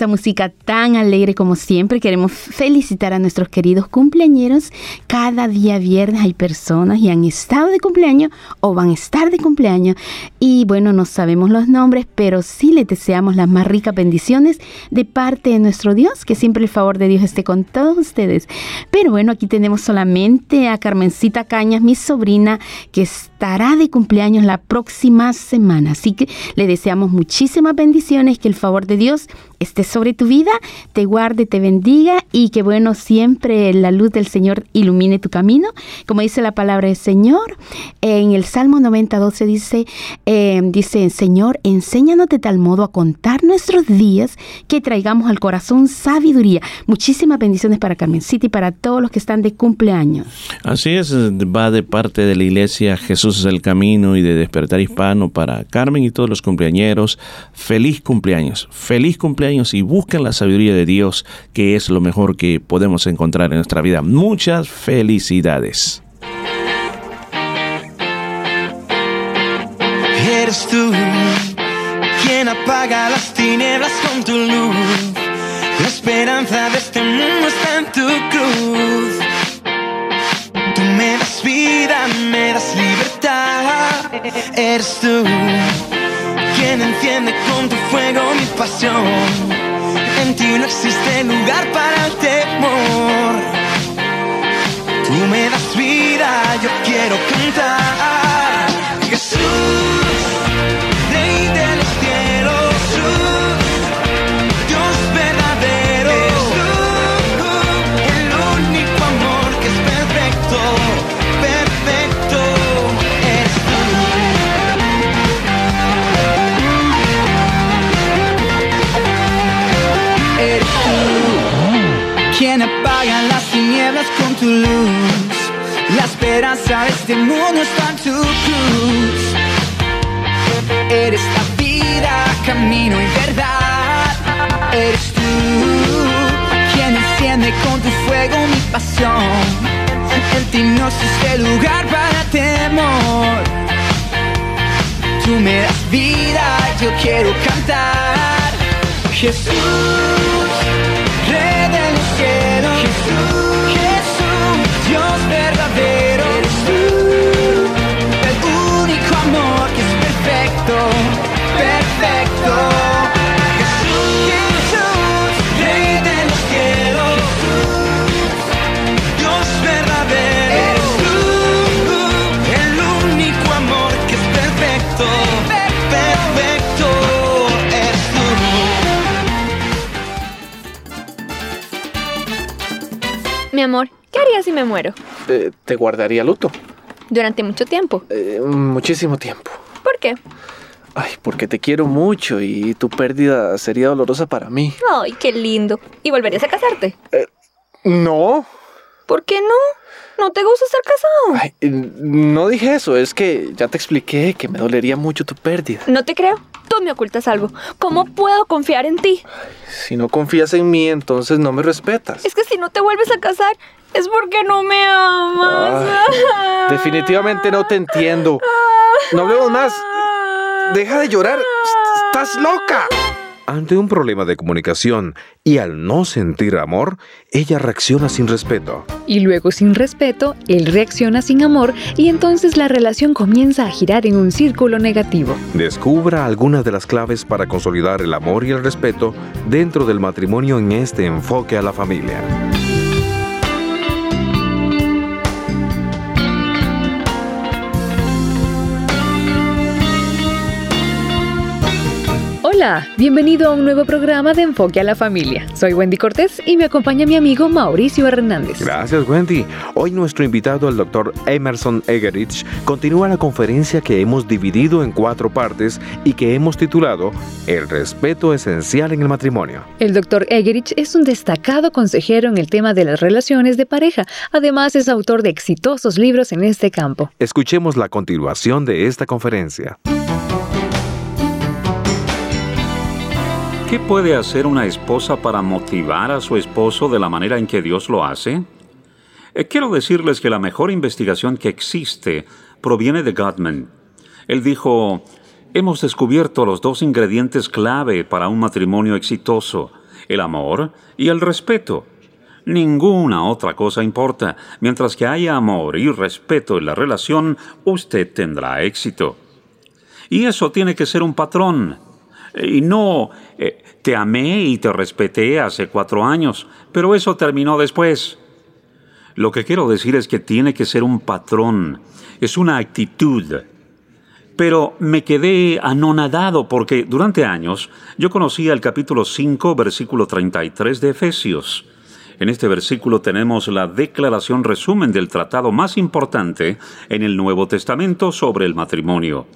Esta música tan alegre como siempre, queremos felicitar a nuestros queridos cumpleañeros. Cada día viernes hay personas y han estado de cumpleaños o van a estar de cumpleaños. Y bueno, no sabemos los nombres, pero sí les deseamos las más ricas bendiciones de parte de nuestro Dios, que siempre el favor de Dios esté con todos ustedes. Pero bueno, aquí tenemos solamente a Carmencita Cañas, mi sobrina, que estará de cumpleaños la próxima semana. Así que le deseamos muchísimas bendiciones, que el favor de Dios esté sobre tu vida, te guarde, te bendiga y que bueno, siempre la luz del Señor ilumine tu camino. Como dice la palabra del Señor, en el Salmo 90, 12 dice, eh, dice, Señor, enséñanos de tal modo a contar nuestros días que traigamos al corazón sabiduría. Muchísimas bendiciones para Carmen City y para todos los que están de cumpleaños. Así es, va de parte de la iglesia Jesús es el camino y de despertar hispano para Carmen y todos los cumpleañeros. Feliz cumpleaños, feliz cumpleaños y busquen la sabiduría de Dios, que es lo mejor que podemos encontrar en nuestra vida. Muchas felicidades. Eres tú quien apaga las tinieblas con tu luz. La esperanza de este mundo está en tu cruz. Tú me das vida, me das libertad. Eres tú quien enciende con tu fuego mi pasión. En ti no existe lugar para el temor. Tú me das vida, yo quiero cantar. Jesús. Quien apaga las tinieblas con tu luz. La esperanza de este mundo está en tu cruz. Eres la vida, camino y verdad. Eres tú quien enciende con tu fuego mi pasión. En ti no existe lugar para temor. Tú me das vida, yo quiero cantar. Jesús, cielos. Jesús, Jesús, Dios verdadero. Mi amor, ¿qué harías si me muero? Eh, te guardaría luto. Durante mucho tiempo. Eh, muchísimo tiempo. ¿Por qué? Ay, porque te quiero mucho y tu pérdida sería dolorosa para mí. Ay, qué lindo. ¿Y volverías a casarte? Eh, no. ¿Por qué no? ¿No te gusta estar casado? Ay, no dije eso, es que ya te expliqué que me dolería mucho tu pérdida. No te creo. Tú me ocultas algo. ¿Cómo puedo confiar en ti? Si no confías en mí, entonces no me respetas. Es que si no te vuelves a casar, es porque no me amas. Ay, definitivamente no te entiendo. No hablemos más. Deja de llorar. Estás loca. Ante un problema de comunicación y al no sentir amor, ella reacciona sin respeto. Y luego sin respeto, él reacciona sin amor y entonces la relación comienza a girar en un círculo negativo. Descubra algunas de las claves para consolidar el amor y el respeto dentro del matrimonio en este enfoque a la familia. Hola, bienvenido a un nuevo programa de Enfoque a la Familia. Soy Wendy Cortés y me acompaña mi amigo Mauricio Hernández. Gracias Wendy. Hoy nuestro invitado, el doctor Emerson Egerich, continúa la conferencia que hemos dividido en cuatro partes y que hemos titulado El respeto esencial en el matrimonio. El doctor Egerich es un destacado consejero en el tema de las relaciones de pareja. Además es autor de exitosos libros en este campo. Escuchemos la continuación de esta conferencia. ¿Qué puede hacer una esposa para motivar a su esposo de la manera en que Dios lo hace? Eh, quiero decirles que la mejor investigación que existe proviene de Gottman. Él dijo, hemos descubierto los dos ingredientes clave para un matrimonio exitoso, el amor y el respeto. Ninguna otra cosa importa. Mientras que haya amor y respeto en la relación, usted tendrá éxito. Y eso tiene que ser un patrón y no, eh, te amé y te respeté hace cuatro años, pero eso terminó después. Lo que quiero decir es que tiene que ser un patrón, es una actitud. Pero me quedé anonadado porque durante años yo conocía el capítulo 5, versículo 33 de Efesios. En este versículo tenemos la declaración resumen del tratado más importante en el Nuevo Testamento sobre el matrimonio.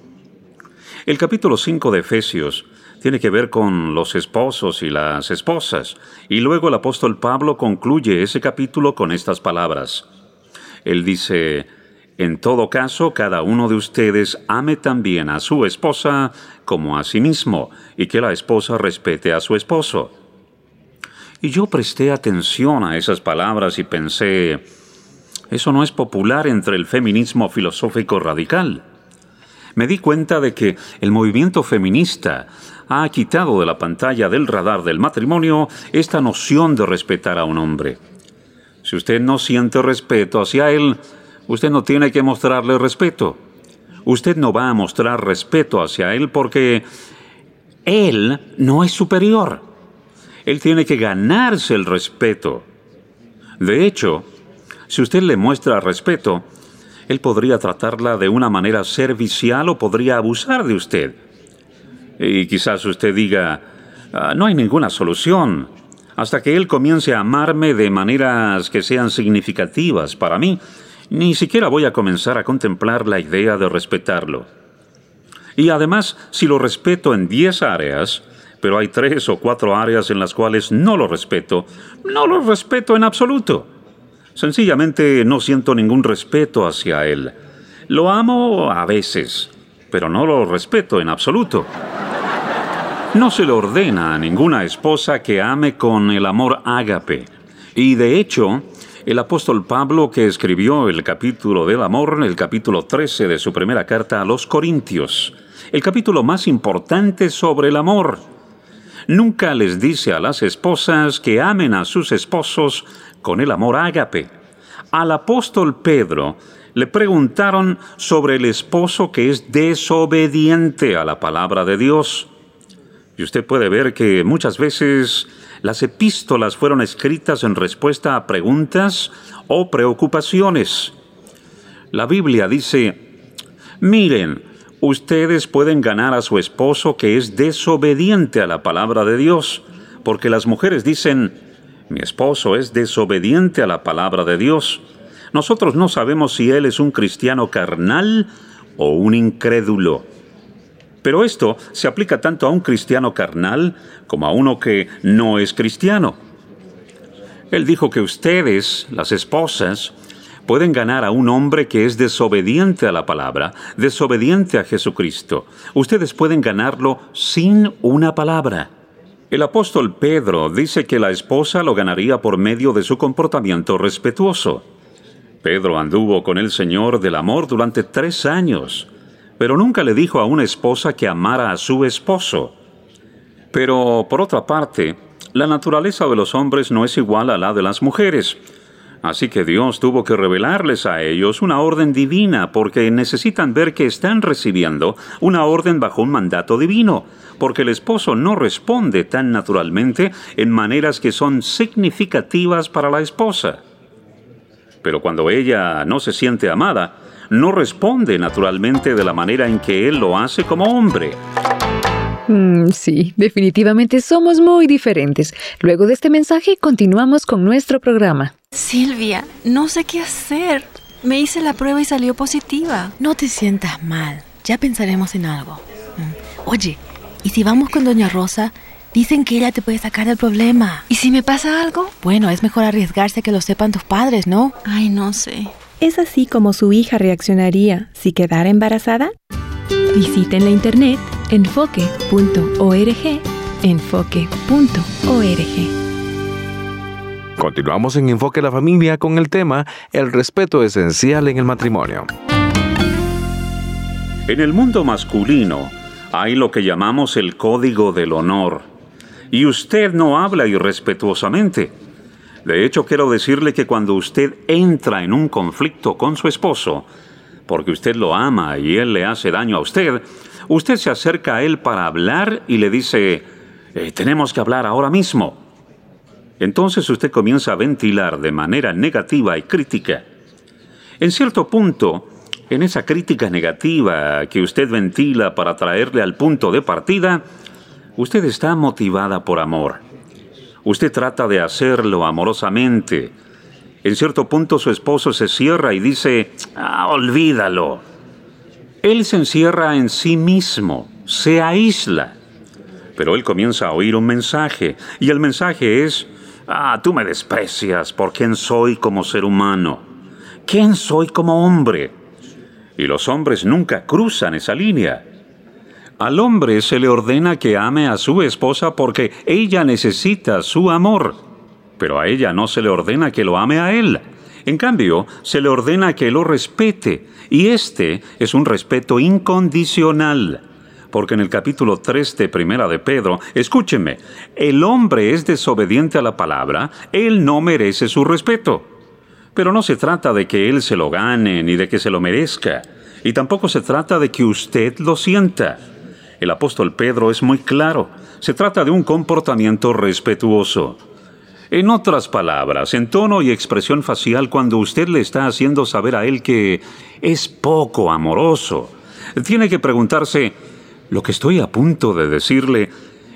El capítulo 5 de Efesios tiene que ver con los esposos y las esposas. Y luego el apóstol Pablo concluye ese capítulo con estas palabras. Él dice, en todo caso, cada uno de ustedes ame también a su esposa como a sí mismo, y que la esposa respete a su esposo. Y yo presté atención a esas palabras y pensé, eso no es popular entre el feminismo filosófico radical. Me di cuenta de que el movimiento feminista ha quitado de la pantalla del radar del matrimonio esta noción de respetar a un hombre. Si usted no siente respeto hacia él, usted no tiene que mostrarle respeto. Usted no va a mostrar respeto hacia él porque él no es superior. Él tiene que ganarse el respeto. De hecho, si usted le muestra respeto, él podría tratarla de una manera servicial o podría abusar de usted. Y quizás usted diga, ah, no hay ninguna solución. Hasta que Él comience a amarme de maneras que sean significativas para mí, ni siquiera voy a comenzar a contemplar la idea de respetarlo. Y además, si lo respeto en 10 áreas, pero hay tres o cuatro áreas en las cuales no lo respeto, no lo respeto en absoluto. Sencillamente no siento ningún respeto hacia Él. Lo amo a veces, pero no lo respeto en absoluto. No se le ordena a ninguna esposa que ame con el amor ágape. Y de hecho, el apóstol Pablo que escribió el capítulo del amor, el capítulo 13 de su primera carta a los Corintios, el capítulo más importante sobre el amor, nunca les dice a las esposas que amen a sus esposos con el amor ágape. Al apóstol Pedro le preguntaron sobre el esposo que es desobediente a la palabra de Dios. Y usted puede ver que muchas veces las epístolas fueron escritas en respuesta a preguntas o preocupaciones. La Biblia dice, miren, ustedes pueden ganar a su esposo que es desobediente a la palabra de Dios, porque las mujeres dicen, Mi esposo es desobediente a la palabra de Dios. Nosotros no sabemos si él es un cristiano carnal o un incrédulo. Pero esto se aplica tanto a un cristiano carnal como a uno que no es cristiano. Él dijo que ustedes, las esposas, pueden ganar a un hombre que es desobediente a la palabra, desobediente a Jesucristo. Ustedes pueden ganarlo sin una palabra. El apóstol Pedro dice que la esposa lo ganaría por medio de su comportamiento respetuoso. Pedro anduvo con el Señor del amor durante tres años, pero nunca le dijo a una esposa que amara a su esposo. Pero, por otra parte, la naturaleza de los hombres no es igual a la de las mujeres. Así que Dios tuvo que revelarles a ellos una orden divina porque necesitan ver que están recibiendo una orden bajo un mandato divino, porque el esposo no responde tan naturalmente en maneras que son significativas para la esposa. Pero cuando ella no se siente amada, no responde naturalmente de la manera en que él lo hace como hombre. Mm, sí, definitivamente somos muy diferentes. Luego de este mensaje continuamos con nuestro programa. Silvia, no sé qué hacer. Me hice la prueba y salió positiva. No te sientas mal. Ya pensaremos en algo. Mm. Oye, ¿y si vamos con Doña Rosa? Dicen que ella te puede sacar del problema. ¿Y si me pasa algo? Bueno, es mejor arriesgarse que lo sepan tus padres, ¿no? Ay, no sé. ¿Es así como su hija reaccionaría si quedara embarazada? Visiten la internet enfoque.org, enfoque.org. Continuamos en Enfoque a la Familia con el tema El respeto esencial en el matrimonio. En el mundo masculino hay lo que llamamos el código del honor. Y usted no habla irrespetuosamente. De hecho, quiero decirle que cuando usted entra en un conflicto con su esposo, porque usted lo ama y él le hace daño a usted, usted se acerca a él para hablar y le dice, eh, tenemos que hablar ahora mismo. Entonces usted comienza a ventilar de manera negativa y crítica. En cierto punto, en esa crítica negativa que usted ventila para traerle al punto de partida, usted está motivada por amor. Usted trata de hacerlo amorosamente. En cierto punto su esposo se cierra y dice, ah, olvídalo. Él se encierra en sí mismo, se aísla. Pero él comienza a oír un mensaje, y el mensaje es, Ah, tú me desprecias por quién soy como ser humano. ¿Quién soy como hombre? Y los hombres nunca cruzan esa línea. Al hombre se le ordena que ame a su esposa porque ella necesita su amor, pero a ella no se le ordena que lo ame a él. En cambio, se le ordena que lo respete, y este es un respeto incondicional porque en el capítulo 3 de Primera de Pedro, escúcheme, el hombre es desobediente a la palabra, él no merece su respeto. Pero no se trata de que él se lo gane ni de que se lo merezca, y tampoco se trata de que usted lo sienta. El apóstol Pedro es muy claro, se trata de un comportamiento respetuoso. En otras palabras, en tono y expresión facial cuando usted le está haciendo saber a él que es poco amoroso, tiene que preguntarse, lo que estoy a punto de decirle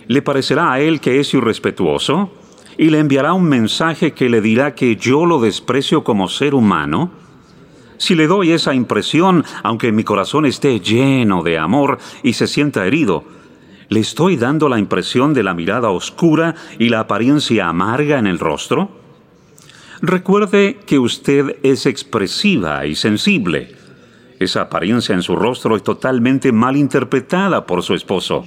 le parecerá a él que es irrespetuoso y le enviará un mensaje que le dirá que yo lo desprecio como ser humano? Si le doy esa impresión, aunque mi corazón esté lleno de amor y se sienta herido, ¿le estoy dando la impresión de la mirada oscura y la apariencia amarga en el rostro? Recuerde que usted es expresiva y sensible. Esa apariencia en su rostro es totalmente mal interpretada por su esposo.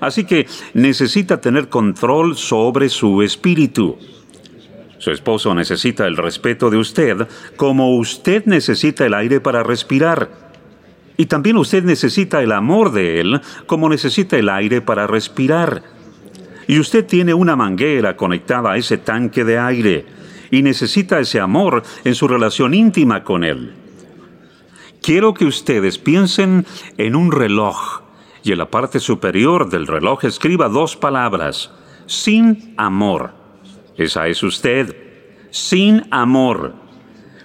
Así que necesita tener control sobre su espíritu. Su esposo necesita el respeto de usted como usted necesita el aire para respirar. Y también usted necesita el amor de él como necesita el aire para respirar. Y usted tiene una manguera conectada a ese tanque de aire y necesita ese amor en su relación íntima con él. Quiero que ustedes piensen en un reloj y en la parte superior del reloj escriba dos palabras, sin amor. Esa es usted, sin amor.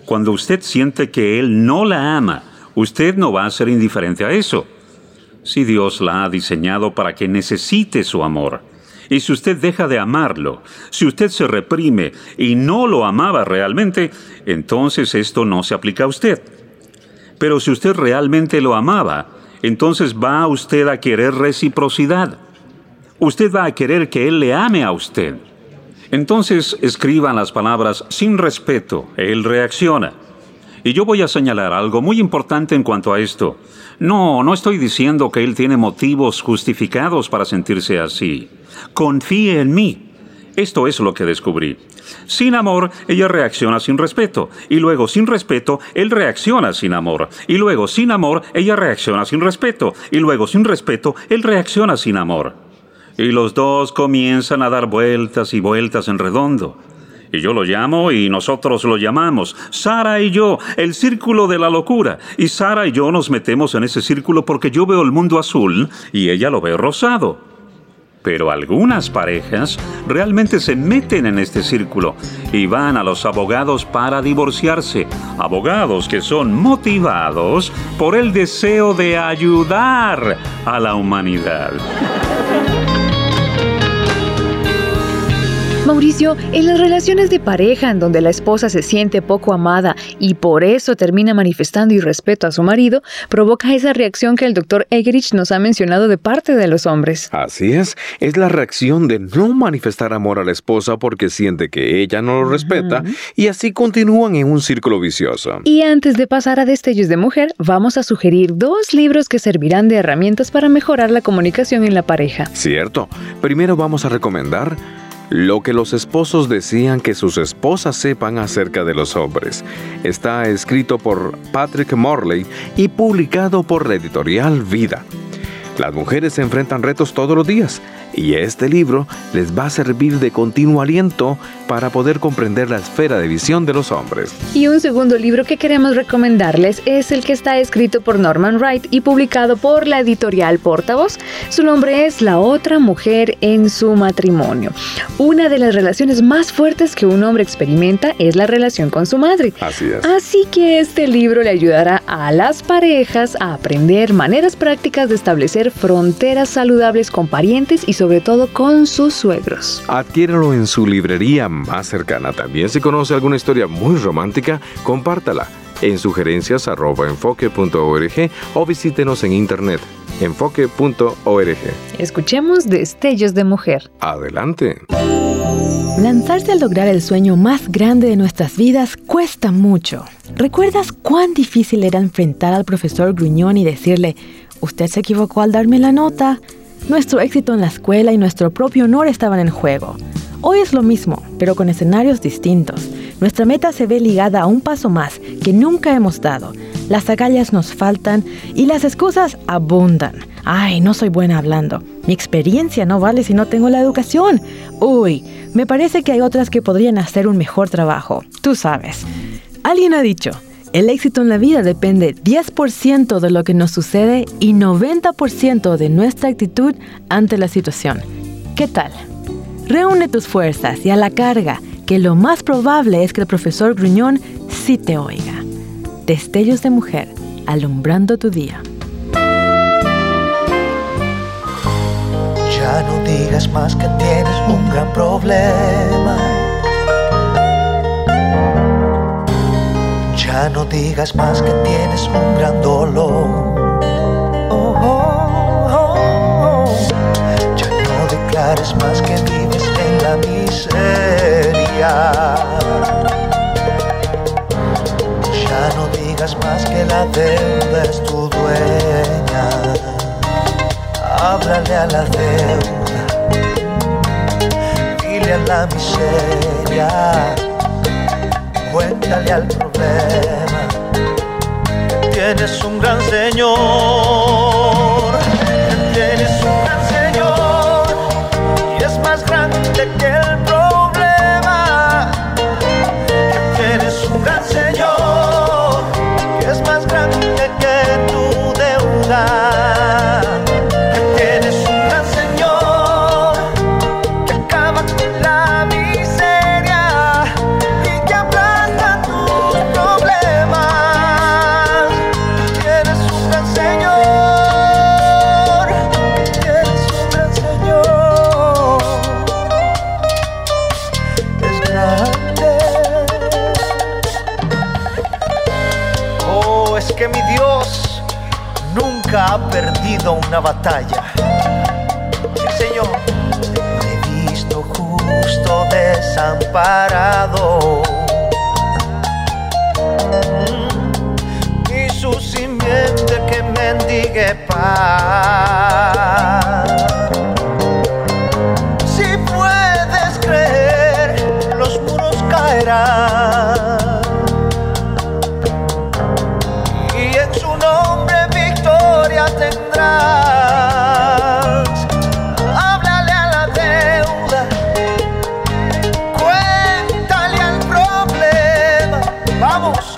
Cuando usted siente que Él no la ama, usted no va a ser indiferente a eso. Si Dios la ha diseñado para que necesite su amor, Y si usted deja de amarlo, si usted se reprime y no lo amaba realmente, entonces esto no se aplica a usted. Pero si usted realmente lo amaba, entonces va usted a querer reciprocidad. Usted va a querer que Él le ame a usted. Entonces escriban las palabras sin respeto. Él reacciona. Y yo voy a señalar algo muy importante en cuanto a esto. No, no estoy diciendo que Él tiene motivos justificados para sentirse así. Confíe en mí. Esto es lo que descubrí. Sin amor, ella reacciona sin respeto. Y luego, sin respeto, él reacciona sin amor. Y luego, sin amor, ella reacciona sin respeto. Y luego, sin respeto, él reacciona sin amor. Y los dos comienzan a dar vueltas y vueltas en redondo. Y yo lo llamo y nosotros lo llamamos. Sara y yo, el círculo de la locura. Y Sara y yo nos metemos en ese círculo porque yo veo el mundo azul y ella lo ve rosado. Pero algunas parejas realmente se meten en este círculo y van a los abogados para divorciarse. Abogados que son motivados por el deseo de ayudar a la humanidad. Mauricio, en las relaciones de pareja en donde la esposa se siente poco amada y por eso termina manifestando irrespeto a su marido, provoca esa reacción que el doctor Egerich nos ha mencionado de parte de los hombres. Así es, es la reacción de no manifestar amor a la esposa porque siente que ella no lo respeta y así continúan en un círculo vicioso. Y antes de pasar a Destellos de Mujer, vamos a sugerir dos libros que servirán de herramientas para mejorar la comunicación en la pareja. Cierto, primero vamos a recomendar lo que los esposos decían que sus esposas sepan acerca de los hombres. Está escrito por Patrick Morley y publicado por la editorial Vida. Las mujeres se enfrentan retos todos los días y este libro les va a servir de continuo aliento para poder comprender la esfera de visión de los hombres. Y un segundo libro que queremos recomendarles es el que está escrito por Norman Wright y publicado por la editorial Portavoz. Su nombre es La otra mujer en su matrimonio. Una de las relaciones más fuertes que un hombre experimenta es la relación con su madre. Así es. Así que este libro le ayudará a las parejas a aprender maneras prácticas de establecer fronteras saludables con parientes y sobre todo con sus suegros. Adquiéralo en su librería más cercana. También si conoce alguna historia muy romántica, compártala en sugerencias.enfoque.org o visítenos en internet enfoque.org. Escuchemos Destellos de Mujer. Adelante. Lanzarse a lograr el sueño más grande de nuestras vidas cuesta mucho. ¿Recuerdas cuán difícil era enfrentar al profesor Gruñón y decirle, usted se equivocó al darme la nota? Nuestro éxito en la escuela y nuestro propio honor estaban en juego. Hoy es lo mismo, pero con escenarios distintos. Nuestra meta se ve ligada a un paso más que nunca hemos dado. Las agallas nos faltan y las excusas abundan. Ay, no soy buena hablando. Mi experiencia no vale si no tengo la educación. Uy, me parece que hay otras que podrían hacer un mejor trabajo. Tú sabes. Alguien ha dicho, el éxito en la vida depende 10% de lo que nos sucede y 90% de nuestra actitud ante la situación. ¿Qué tal? Reúne tus fuerzas y a la carga, que lo más probable es que el profesor Gruñón sí te oiga. Destellos de mujer, alumbrando tu día. Ya no digas más que tienes un gran problema. Ya no digas más que tienes un gran dolor. Oh, oh, oh, ya no declares más que vives en la miseria. Ya no digas más que la deuda es tu dueña. Háblale a la deuda, dile a la miseria, cuéntale al problema. Tienes un gran Señor, una batalla. Señor. He visto justo desamparado. Mm. Y su simiente que mendigue paz. Si puedes creer, los muros caerán. Vamos,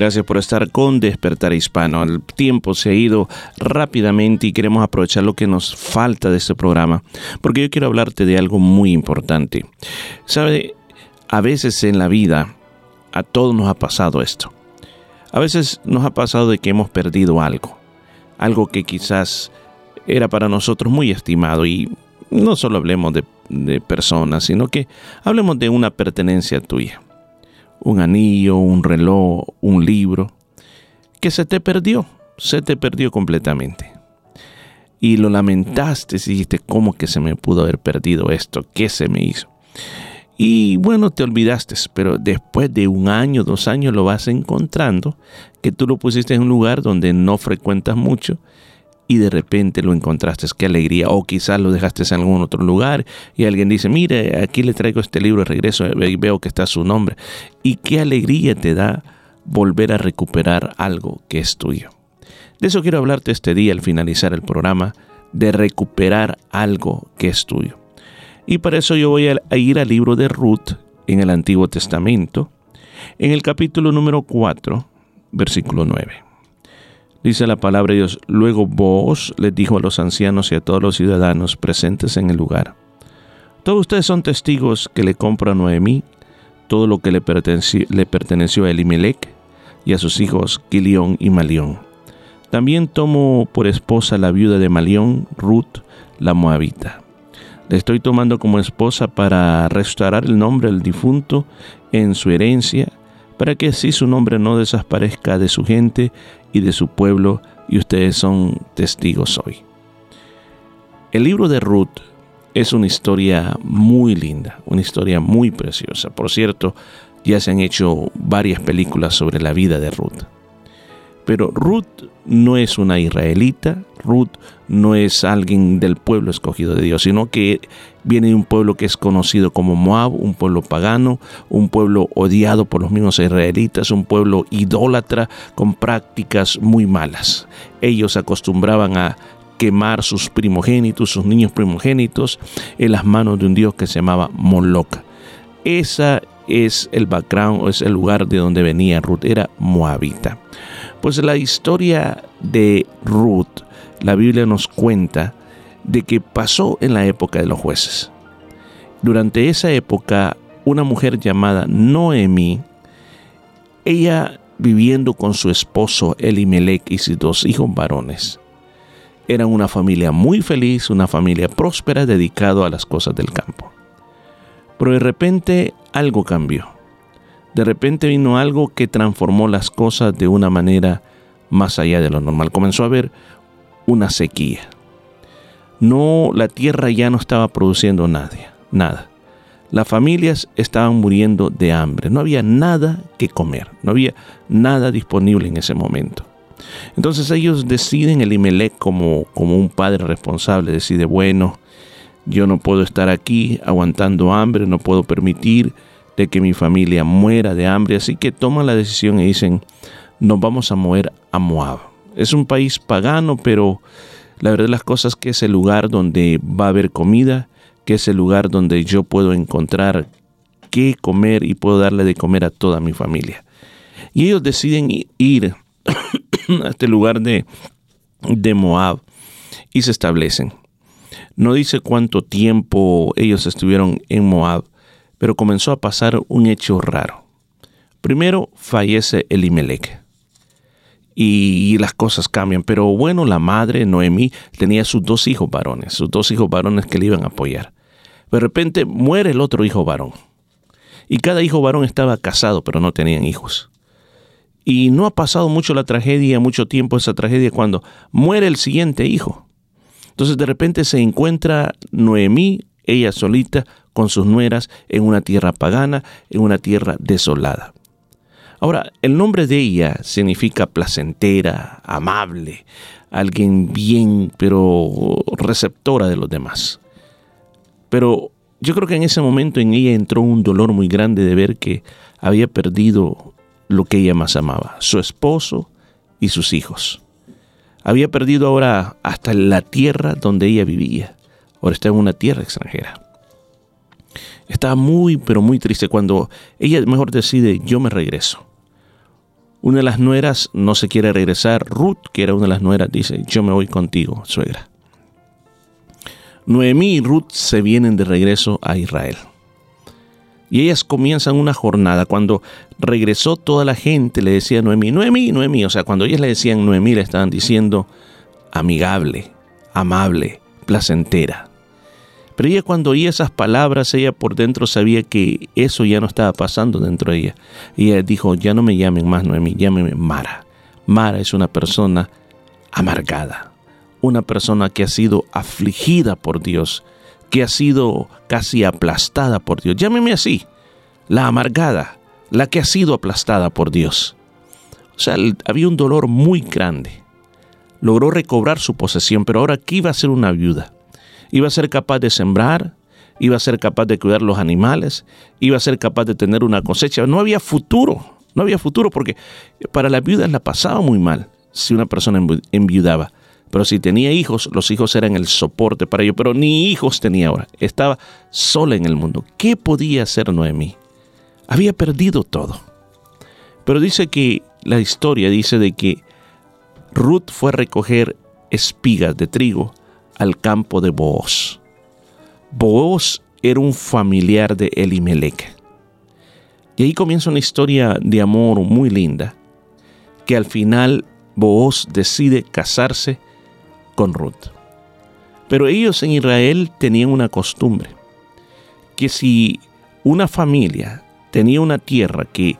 gracias por estar con Despertar Hispano. El tiempo se ha ido rápidamente y queremos aprovechar lo que nos falta de este programa, porque yo quiero hablarte de algo muy importante. Sabe, a veces en la vida a todos nos ha pasado esto. A veces nos ha pasado de que hemos perdido algo, algo que quizás era para nosotros muy estimado y no solo hablemos de, de personas, sino que hablemos de una pertenencia tuya un anillo, un reloj, un libro, que se te perdió, se te perdió completamente. Y lo lamentaste y dijiste, ¿cómo que se me pudo haber perdido esto? ¿Qué se me hizo? Y bueno, te olvidaste, pero después de un año, dos años lo vas encontrando, que tú lo pusiste en un lugar donde no frecuentas mucho y de repente lo encontraste, qué alegría, o quizás lo dejaste en algún otro lugar y alguien dice, mire, aquí le traigo este libro de regreso y veo que está su nombre. Y qué alegría te da volver a recuperar algo que es tuyo. De eso quiero hablarte este día al finalizar el programa, de recuperar algo que es tuyo. Y para eso yo voy a ir al libro de Ruth en el Antiguo Testamento, en el capítulo número 4, versículo 9. Dice la palabra de Dios, luego vos les dijo a los ancianos y a todos los ciudadanos presentes en el lugar, todos ustedes son testigos que le compro a Noemí todo lo que le perteneció, a Elimelech y a sus hijos Quilión y Malión. También tomo por esposa la viuda de Malión, Ruth, la moabita. Le estoy tomando como esposa para restaurar el nombre del difunto en su herencia, para que así su nombre no desaparezca de su gente y de su pueblo, y ustedes son testigos hoy. El libro de Ruth es una historia muy linda, una historia muy preciosa. Por cierto, ya se han hecho varias películas sobre la vida de Ruth. Pero Ruth no es una israelita, Ruth no es alguien del pueblo escogido de Dios, sino que viene de un pueblo que es conocido como Moab, un pueblo pagano, un pueblo odiado por los mismos israelitas, un pueblo idólatra con prácticas muy malas. Ellos acostumbraban a quemar sus primogénitos, sus niños primogénitos, en las manos de un dios que se llamaba Moloch. Esa es el background, es el lugar de donde venía Ruth, era moabita. Pues la historia de Ruth, la Biblia nos cuenta de que pasó en la época de los jueces. Durante esa época, una mujer llamada Noemí, ella viviendo con su esposo Elimelech y sus dos hijos varones, eran una familia muy feliz, una familia próspera dedicado a las cosas del campo. Pero de repente algo cambió. De repente vino algo que transformó las cosas de una manera más allá de lo normal. Comenzó a haber una sequía. No, la tierra ya no estaba produciendo nada, nada. Las familias estaban muriendo de hambre. No había nada que comer. No había nada disponible en ese momento. Entonces ellos deciden, el Imelec como, como un padre responsable, decide, bueno, yo no puedo estar aquí aguantando hambre, no puedo permitir de que mi familia muera de hambre, así que toman la decisión y dicen, nos vamos a mover a Moab. Es un país pagano, pero la verdad de las cosas que es el lugar donde va a haber comida, que es el lugar donde yo puedo encontrar qué comer y puedo darle de comer a toda mi familia. Y ellos deciden ir a este lugar de, de Moab y se establecen. No dice cuánto tiempo ellos estuvieron en Moab, pero comenzó a pasar un hecho raro. Primero fallece Elimelech y, las cosas cambian, pero bueno, la madre Noemí tenía sus dos hijos varones, sus dos hijos varones que le iban a apoyar. De repente muere el otro hijo varón. Y cada hijo varón estaba casado, pero no tenían hijos. Y no ha pasado mucho la tragedia, mucho tiempo esa tragedia, cuando muere el siguiente hijo. Entonces de repente se encuentra Noemí, ella solita, con sus nueras, en una tierra pagana, en una tierra desolada. Ahora, el nombre de ella significa placentera, amable, alguien bien, pero receptora de los demás. Pero yo creo que en ese momento en ella entró un dolor muy grande de ver que había perdido lo que ella más amaba, su esposo y sus hijos. Había perdido ahora hasta la tierra donde ella vivía. Ahora está en una tierra extranjera. Estaba muy, pero muy triste cuando ella mejor decide, yo me regreso. Una de las nueras no se quiere regresar. Ruth, que era una de las nueras, dice, yo me voy contigo, suegra. Noemí y Ruth se vienen de regreso a Israel. Y ellas comienzan una jornada. Cuando regresó toda la gente le decía Noemí, Noemí, Noemí. O sea, cuando ellas le decían Noemí le estaban diciendo amigable, amable, placentera. Pero ella cuando oía esas palabras, ella por dentro sabía que eso ya no estaba pasando dentro de ella. Y ella dijo, ya no me llamen más Noemí, llámeme Mara. Mara es una persona amargada, una persona que ha sido afligida por Dios, que ha sido casi aplastada por Dios. Llámeme así, la amargada, la que ha sido aplastada por Dios. O sea, había un dolor muy grande. Logró recobrar su posesión, pero ahora aquí iba a ser una viuda. Iba a ser capaz de sembrar, iba a ser capaz de cuidar los animales, iba a ser capaz de tener una cosecha. No había futuro, no había futuro porque para las viudas la pasaba muy mal si una persona enviudaba. Pero si tenía hijos, los hijos eran el soporte para ello. Pero ni hijos tenía ahora. Estaba sola en el mundo. ¿Qué podía hacer Noemí? Había perdido todo. Pero dice que la historia dice de que Ruth fue a recoger espigas de trigo al campo de Booz. Booz era un familiar de Elimelech. Y ahí comienza una historia de amor muy linda, que al final Booz decide casarse con Ruth. Pero ellos en Israel tenían una costumbre, que si una familia tenía una tierra que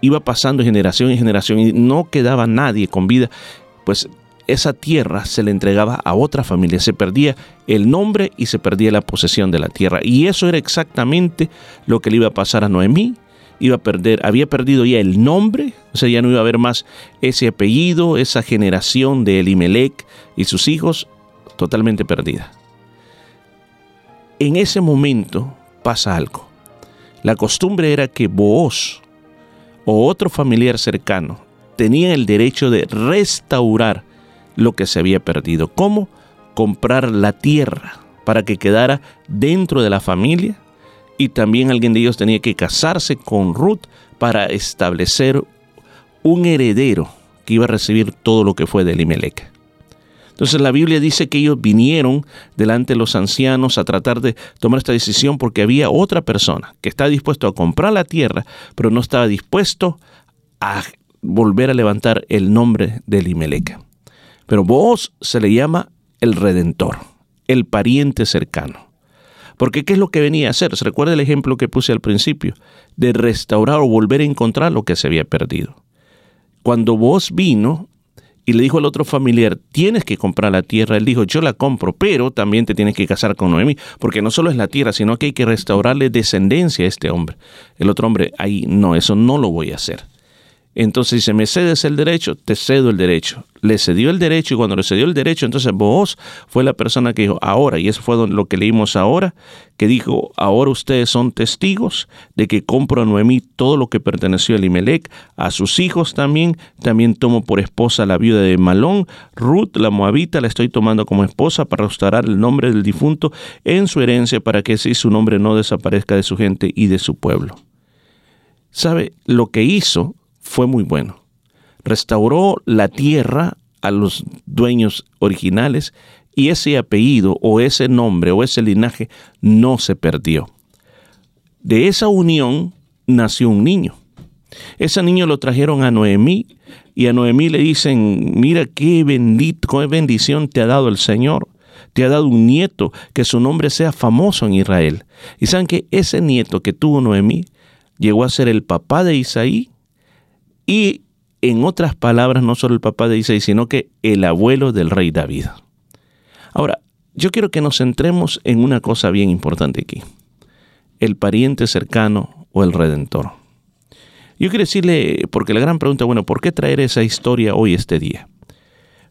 iba pasando generación en generación y no quedaba nadie con vida, pues esa tierra se le entregaba a otra familia, se perdía el nombre y se perdía la posesión de la tierra. Y eso era exactamente lo que le iba a pasar a Noemí. Iba a perder, había perdido ya el nombre, o sea, ya no iba a haber más ese apellido, esa generación de Elimelech y sus hijos, totalmente perdida. En ese momento pasa algo. La costumbre era que Booz o otro familiar cercano tenía el derecho de restaurar lo que se había perdido. ¿Cómo? Comprar la tierra para que quedara dentro de la familia y también alguien de ellos tenía que casarse con Ruth para establecer un heredero que iba a recibir todo lo que fue de Elimelech. Entonces la Biblia dice que ellos vinieron delante de los ancianos a tratar de tomar esta decisión porque había otra persona que estaba dispuesto a comprar la tierra, pero no estaba dispuesto a volver a levantar el nombre de Elimelech. Pero vos se le llama el redentor, el pariente cercano. Porque ¿qué es lo que venía a hacer? ¿Se recuerda el ejemplo que puse al principio? De restaurar o volver a encontrar lo que se había perdido. Cuando vos vino y le dijo al otro familiar, tienes que comprar la tierra, él dijo, yo la compro, pero también te tienes que casar con Noemi, porque no solo es la tierra, sino que hay que restaurarle descendencia a este hombre. El otro hombre, ahí no, eso no lo voy a hacer. Entonces dice, me cedes el derecho, te cedo el derecho. Le cedió el derecho y cuando le cedió el derecho, entonces vos fue la persona que dijo, ahora, y eso fue lo que leímos ahora, que dijo, ahora ustedes son testigos de que compro a Noemí todo lo que perteneció a Elimelech, a sus hijos también, también tomo por esposa a la viuda de Malón, Ruth, la moabita, la estoy tomando como esposa para restaurar el nombre del difunto en su herencia para que así su nombre no desaparezca de su gente y de su pueblo. ¿Sabe? Lo que hizo fue muy bueno. Restauró la tierra a los dueños originales y ese apellido o ese nombre o ese linaje no se perdió. De esa unión nació un niño. Ese niño lo trajeron a Noemí y a Noemí le dicen, mira qué bendito, qué bendición te ha dado el Señor. Te ha dado un nieto que su nombre sea famoso en Israel. Y saben que ese nieto que tuvo Noemí llegó a ser el papá de Isaí y en otras palabras, no solo el papá de Isaí, sino que el abuelo del rey David. Ahora, yo quiero que nos centremos en una cosa bien importante aquí. El pariente cercano o el redentor. Yo quiero decirle, porque la gran pregunta, bueno, ¿por qué traer esa historia hoy, este día?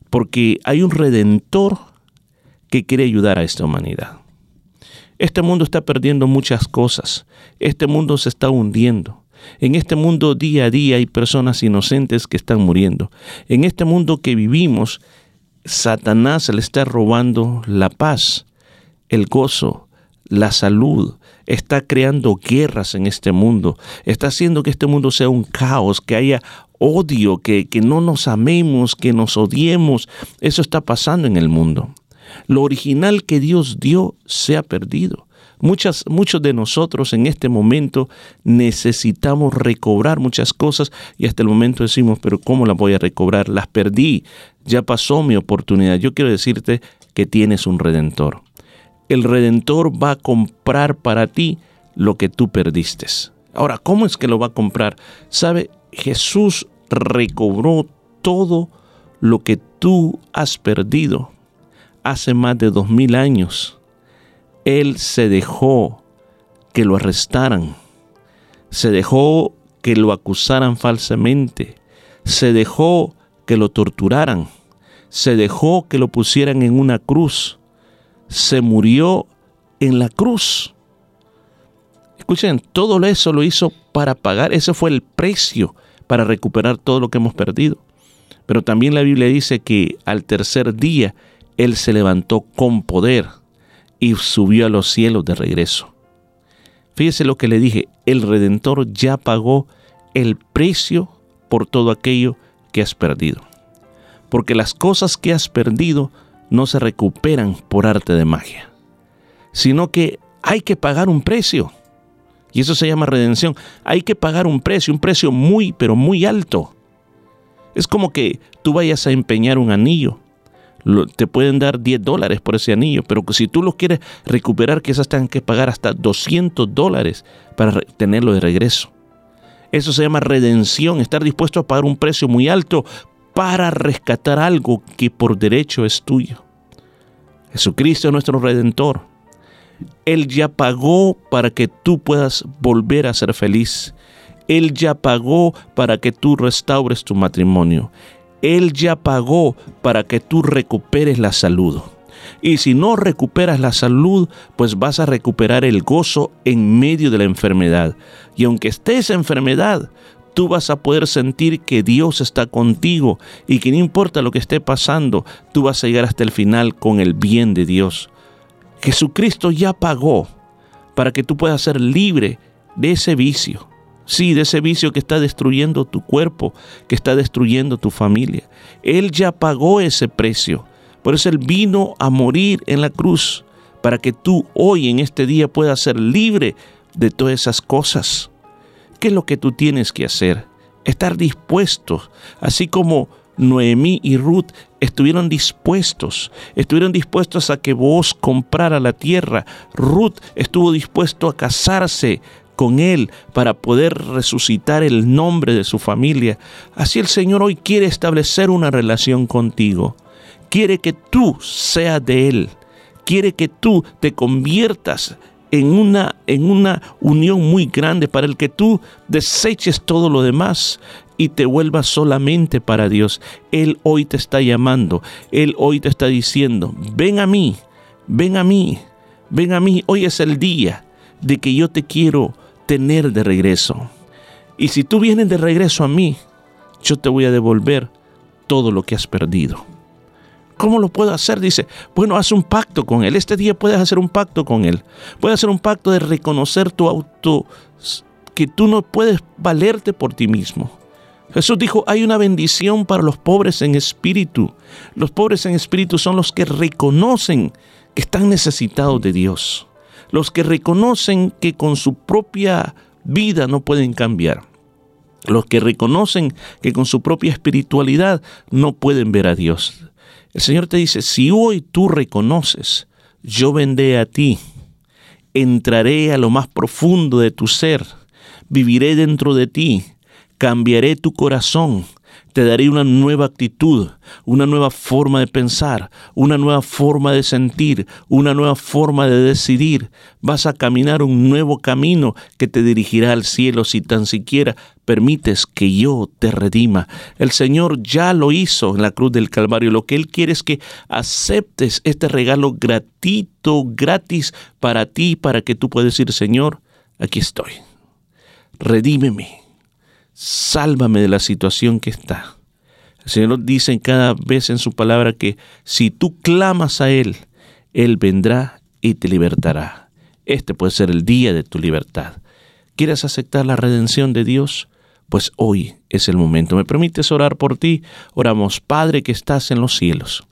Porque hay un redentor que quiere ayudar a esta humanidad. Este mundo está perdiendo muchas cosas. Este mundo se está hundiendo. En este mundo día a día hay personas inocentes que están muriendo. En este mundo que vivimos, Satanás le está robando la paz, el gozo, la salud, está creando guerras en este mundo, está haciendo que este mundo sea un caos, que haya odio, que, que no nos amemos, que nos odiemos. Eso está pasando en el mundo. Lo original que Dios dio se ha perdido. Muchas, muchos de nosotros en este momento necesitamos recobrar muchas cosas y hasta el momento decimos, pero ¿cómo las voy a recobrar? Las perdí, ya pasó mi oportunidad. Yo quiero decirte que tienes un redentor. El redentor va a comprar para ti lo que tú perdiste. Ahora, ¿cómo es que lo va a comprar? ¿Sabe? Jesús recobró todo lo que tú has perdido hace más de dos mil años él se dejó que lo arrestaran, se dejó que lo acusaran falsamente, se dejó que lo torturaran, se dejó que lo pusieran en una cruz, se murió en la cruz. Escuchen, todo eso lo hizo para pagar, ese fue el precio para recuperar todo lo que hemos perdido. Pero también la Biblia dice que al tercer día Él se levantó con poder y subió a los cielos de regreso. Fíjese lo que le dije, el Redentor ya pagó el precio por todo aquello que has perdido. Porque las cosas que has perdido no se recuperan por arte de magia, sino que hay que pagar un precio. Y eso se llama redención. Hay que pagar un precio, un precio muy, pero muy alto. Es como que tú vayas a empeñar un anillo te pueden dar 10 dólares por ese anillo, pero si tú lo quieres recuperar, quizás tengan que pagar hasta 200 dólares para tenerlo de regreso. Eso se llama redención, estar dispuesto a pagar un precio muy alto para rescatar algo que por derecho es tuyo. Jesucristo es nuestro redentor. Él ya pagó para que tú puedas volver a ser feliz. Él ya pagó para que tú restaures tu matrimonio. Él ya pagó para que tú recuperes la salud. Y si no recuperas la salud, pues vas a recuperar el gozo en medio de la enfermedad. Y aunque estés en enfermedad, tú vas a poder sentir que Dios está contigo y que no importa lo que esté pasando, tú vas a llegar hasta el final con el bien de Dios. Jesucristo ya pagó para que tú puedas ser libre de ese vicio, Sí, de ese vicio que está destruyendo tu cuerpo, que está destruyendo tu familia. Él ya pagó ese precio. Por eso Él vino a morir en la cruz, para que tú hoy en este día puedas ser libre de todas esas cosas. ¿Qué es lo que tú tienes que hacer? Estar dispuesto, así como Noemí y Ruth estuvieron dispuestos, estuvieron dispuestos a que vos comprara la tierra. Ruth estuvo dispuesto a casarse con Él para poder resucitar el nombre de su familia. Así el Señor hoy quiere establecer una relación contigo. Quiere que tú seas de Él. Quiere que tú te conviertas en una, en una unión muy grande para el que tú deseches todo lo demás y te vuelvas solamente para Dios. Él hoy te está llamando, Él hoy te está diciendo, ven a mí, ven a mí, ven a mí, hoy es el día de que yo te quiero tener de regreso. Y si tú vienes de regreso a mí, yo te voy a devolver todo lo que has perdido. ¿Cómo lo puedo hacer? Dice, bueno, haz un pacto con Él. Este día puedes hacer un pacto con Él. Puedes hacer un pacto de reconocer tu auto, que tú no puedes valerte por ti mismo. Jesús dijo, hay una bendición para los pobres en espíritu. Los pobres en espíritu son los que reconocen que están necesitados de Dios. Los que reconocen que con su propia vida no pueden cambiar. Los que reconocen que con su propia espiritualidad no pueden ver a Dios. El Señor te dice, si hoy tú reconoces, yo vendré a ti, entraré a lo más profundo de tu ser, viviré dentro de ti, cambiaré tu corazón, te daré una nueva actitud, una nueva forma de pensar, una nueva forma de sentir, una nueva forma de decidir. Vas a caminar un nuevo camino que te dirigirá al cielo si tan siquiera permites que yo te redima. El Señor ya lo hizo en la cruz del Calvario. Lo que Él quiere es que aceptes este regalo gratuito, gratis para ti, para que tú puedas decir, Señor, aquí estoy. Redímeme sálvame de la situación que está. El Señor dice cada vez en su palabra que si tú clamas a Él, Él vendrá y te libertará. Este puede ser el día de tu libertad. ¿Quieres aceptar la redención de Dios? Pues hoy es el momento. ¿Me permites orar por ti? Oramos, Padre que estás en los cielos.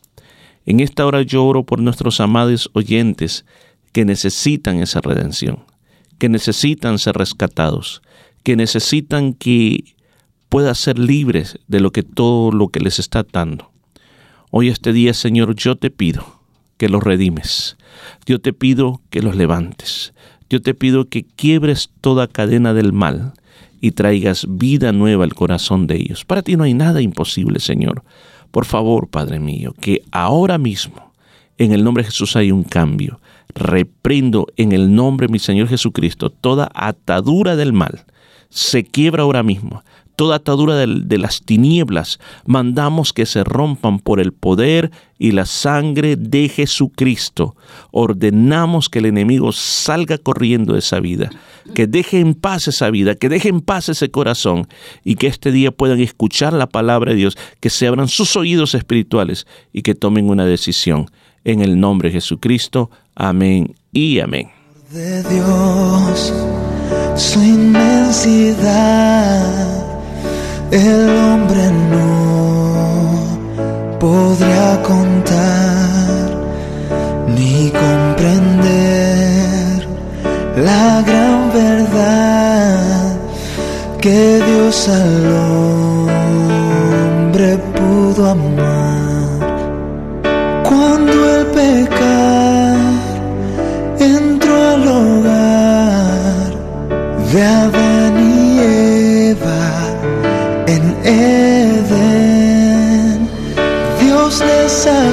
En esta hora yo oro por nuestros amados oyentes que necesitan esa redención, que necesitan ser rescatados, que necesitan que puedan ser libres de lo que todo lo que les está atando. Hoy este día, Señor, yo te pido que los redimes. Yo te pido que los levantes. Yo te pido que quiebres toda cadena del mal y traigas vida nueva al corazón de ellos. Para ti no hay nada imposible, Señor. Por favor, Padre mío, que ahora mismo, en el nombre de Jesús, hay un cambio. Reprendo en el nombre de mi Señor Jesucristo toda atadura del mal se quiebra ahora mismo. Toda atadura de, las tinieblas mandamos que se rompan por el poder y la sangre de Jesucristo. Ordenamos que el enemigo salga corriendo de esa vida, que deje en paz esa vida, que deje en paz ese corazón y que este día puedan escuchar la palabra de Dios, que se abran sus oídos espirituales y que tomen una decisión. En el nombre de Jesucristo. Amén y amén. Su inmensidad, el hombre no podría contar ni comprender la gran verdad que Dios al hombre pudo amar Dios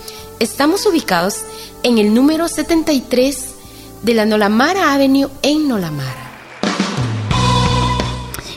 Estamos ubicados en el número 73 de la Nolamara Avenue en Nolamara.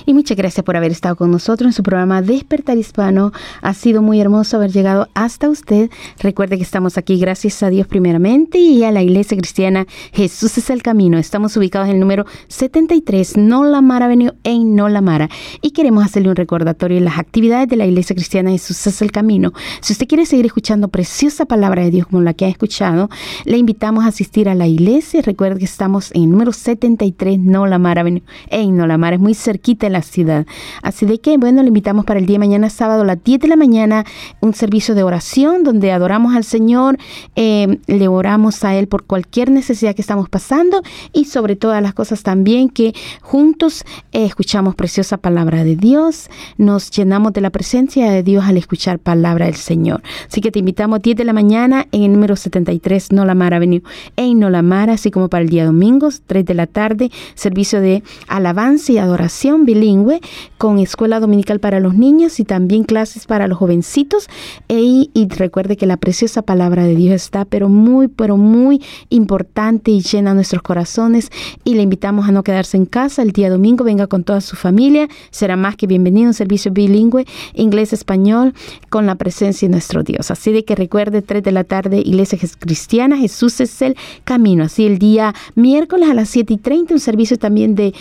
Y muchas gracias por haber estado con nosotros en su programa Despertar Hispano. Ha sido muy hermoso haber llegado hasta usted. Recuerde que estamos aquí gracias a Dios primeramente y a la Iglesia Cristiana Jesús es el Camino. Estamos ubicados en el número 73 Nolamara Avenue en Nolamara. Y queremos hacerle un recordatorio de las actividades de la Iglesia Cristiana Jesús es el Camino. Si usted quiere seguir escuchando preciosa palabra de Dios como la que ha escuchado, le invitamos a asistir a la iglesia. Recuerde que estamos en el número 73 Nolamara Avenue en Nolamara. Es muy cerquita de la ciudad. Así de que, bueno, le invitamos para el día de mañana, sábado a las 10 de la mañana, un servicio de oración donde adoramos al Señor, eh, le oramos a Él por cualquier necesidad que estamos pasando y sobre todas las cosas también que juntos eh, escuchamos preciosa palabra de Dios, nos llenamos de la presencia de Dios al escuchar palabra del Señor. Así que te invitamos 10 de la mañana en el número 73 Nolamara Avenue en Nolamara, así como para el día domingo, 3 de la tarde, servicio de alabanza y adoración bilingüe con escuela dominical para los niños y también clases para los jovencitos. Y recuerde que la preciosa palabra de Dios está, pero muy, pero muy importante y llena nuestros corazones. Y le invitamos a no quedarse en casa el día domingo, venga con toda su familia. Será más que bienvenido un servicio bilingüe, inglés-español, con la presencia de nuestro Dios. Así de que recuerde, 3 de la tarde, Iglesia Cristiana, Jesús es el camino. Así el día miércoles a las 7 y 30, un servicio también de,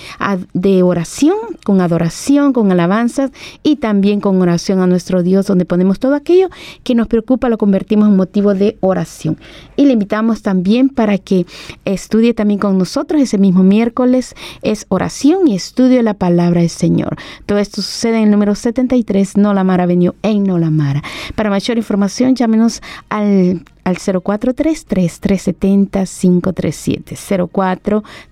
de oración con adoración, con alabanzas y también con oración a nuestro Dios, donde ponemos todo aquello que nos preocupa, lo convertimos en motivo de oración. Y le invitamos también para que estudie también con nosotros ese mismo miércoles, es oración y estudio de la palabra del Señor. Todo esto sucede en el número 73, Nolamara Avenue en Nolamara. Para mayor información, llámenos al al 0433-370-537.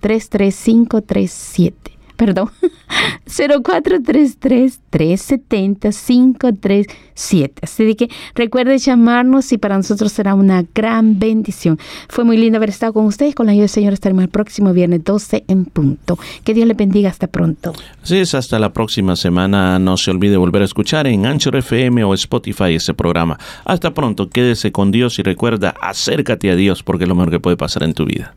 0433-537 perdón, 0433-370-537. Así que recuerde llamarnos y para nosotros será una gran bendición. Fue muy lindo haber estado con ustedes. Con la ayuda del Señor estaremos el próximo viernes 12 en punto. Que Dios le bendiga. Hasta pronto. Así es, hasta la próxima semana. No se olvide volver a escuchar en Anchor FM o Spotify ese programa. Hasta pronto. Quédese con Dios y recuerda, acércate a Dios porque es lo mejor que puede pasar en tu vida.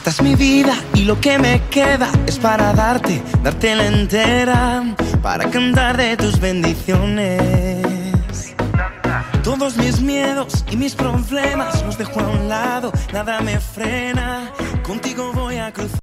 Esta es mi vida y lo que me queda es para darte, darte la entera, para cantar de tus bendiciones. Todos mis miedos y mis problemas los dejo a un lado, nada me frena, contigo voy a cruzar.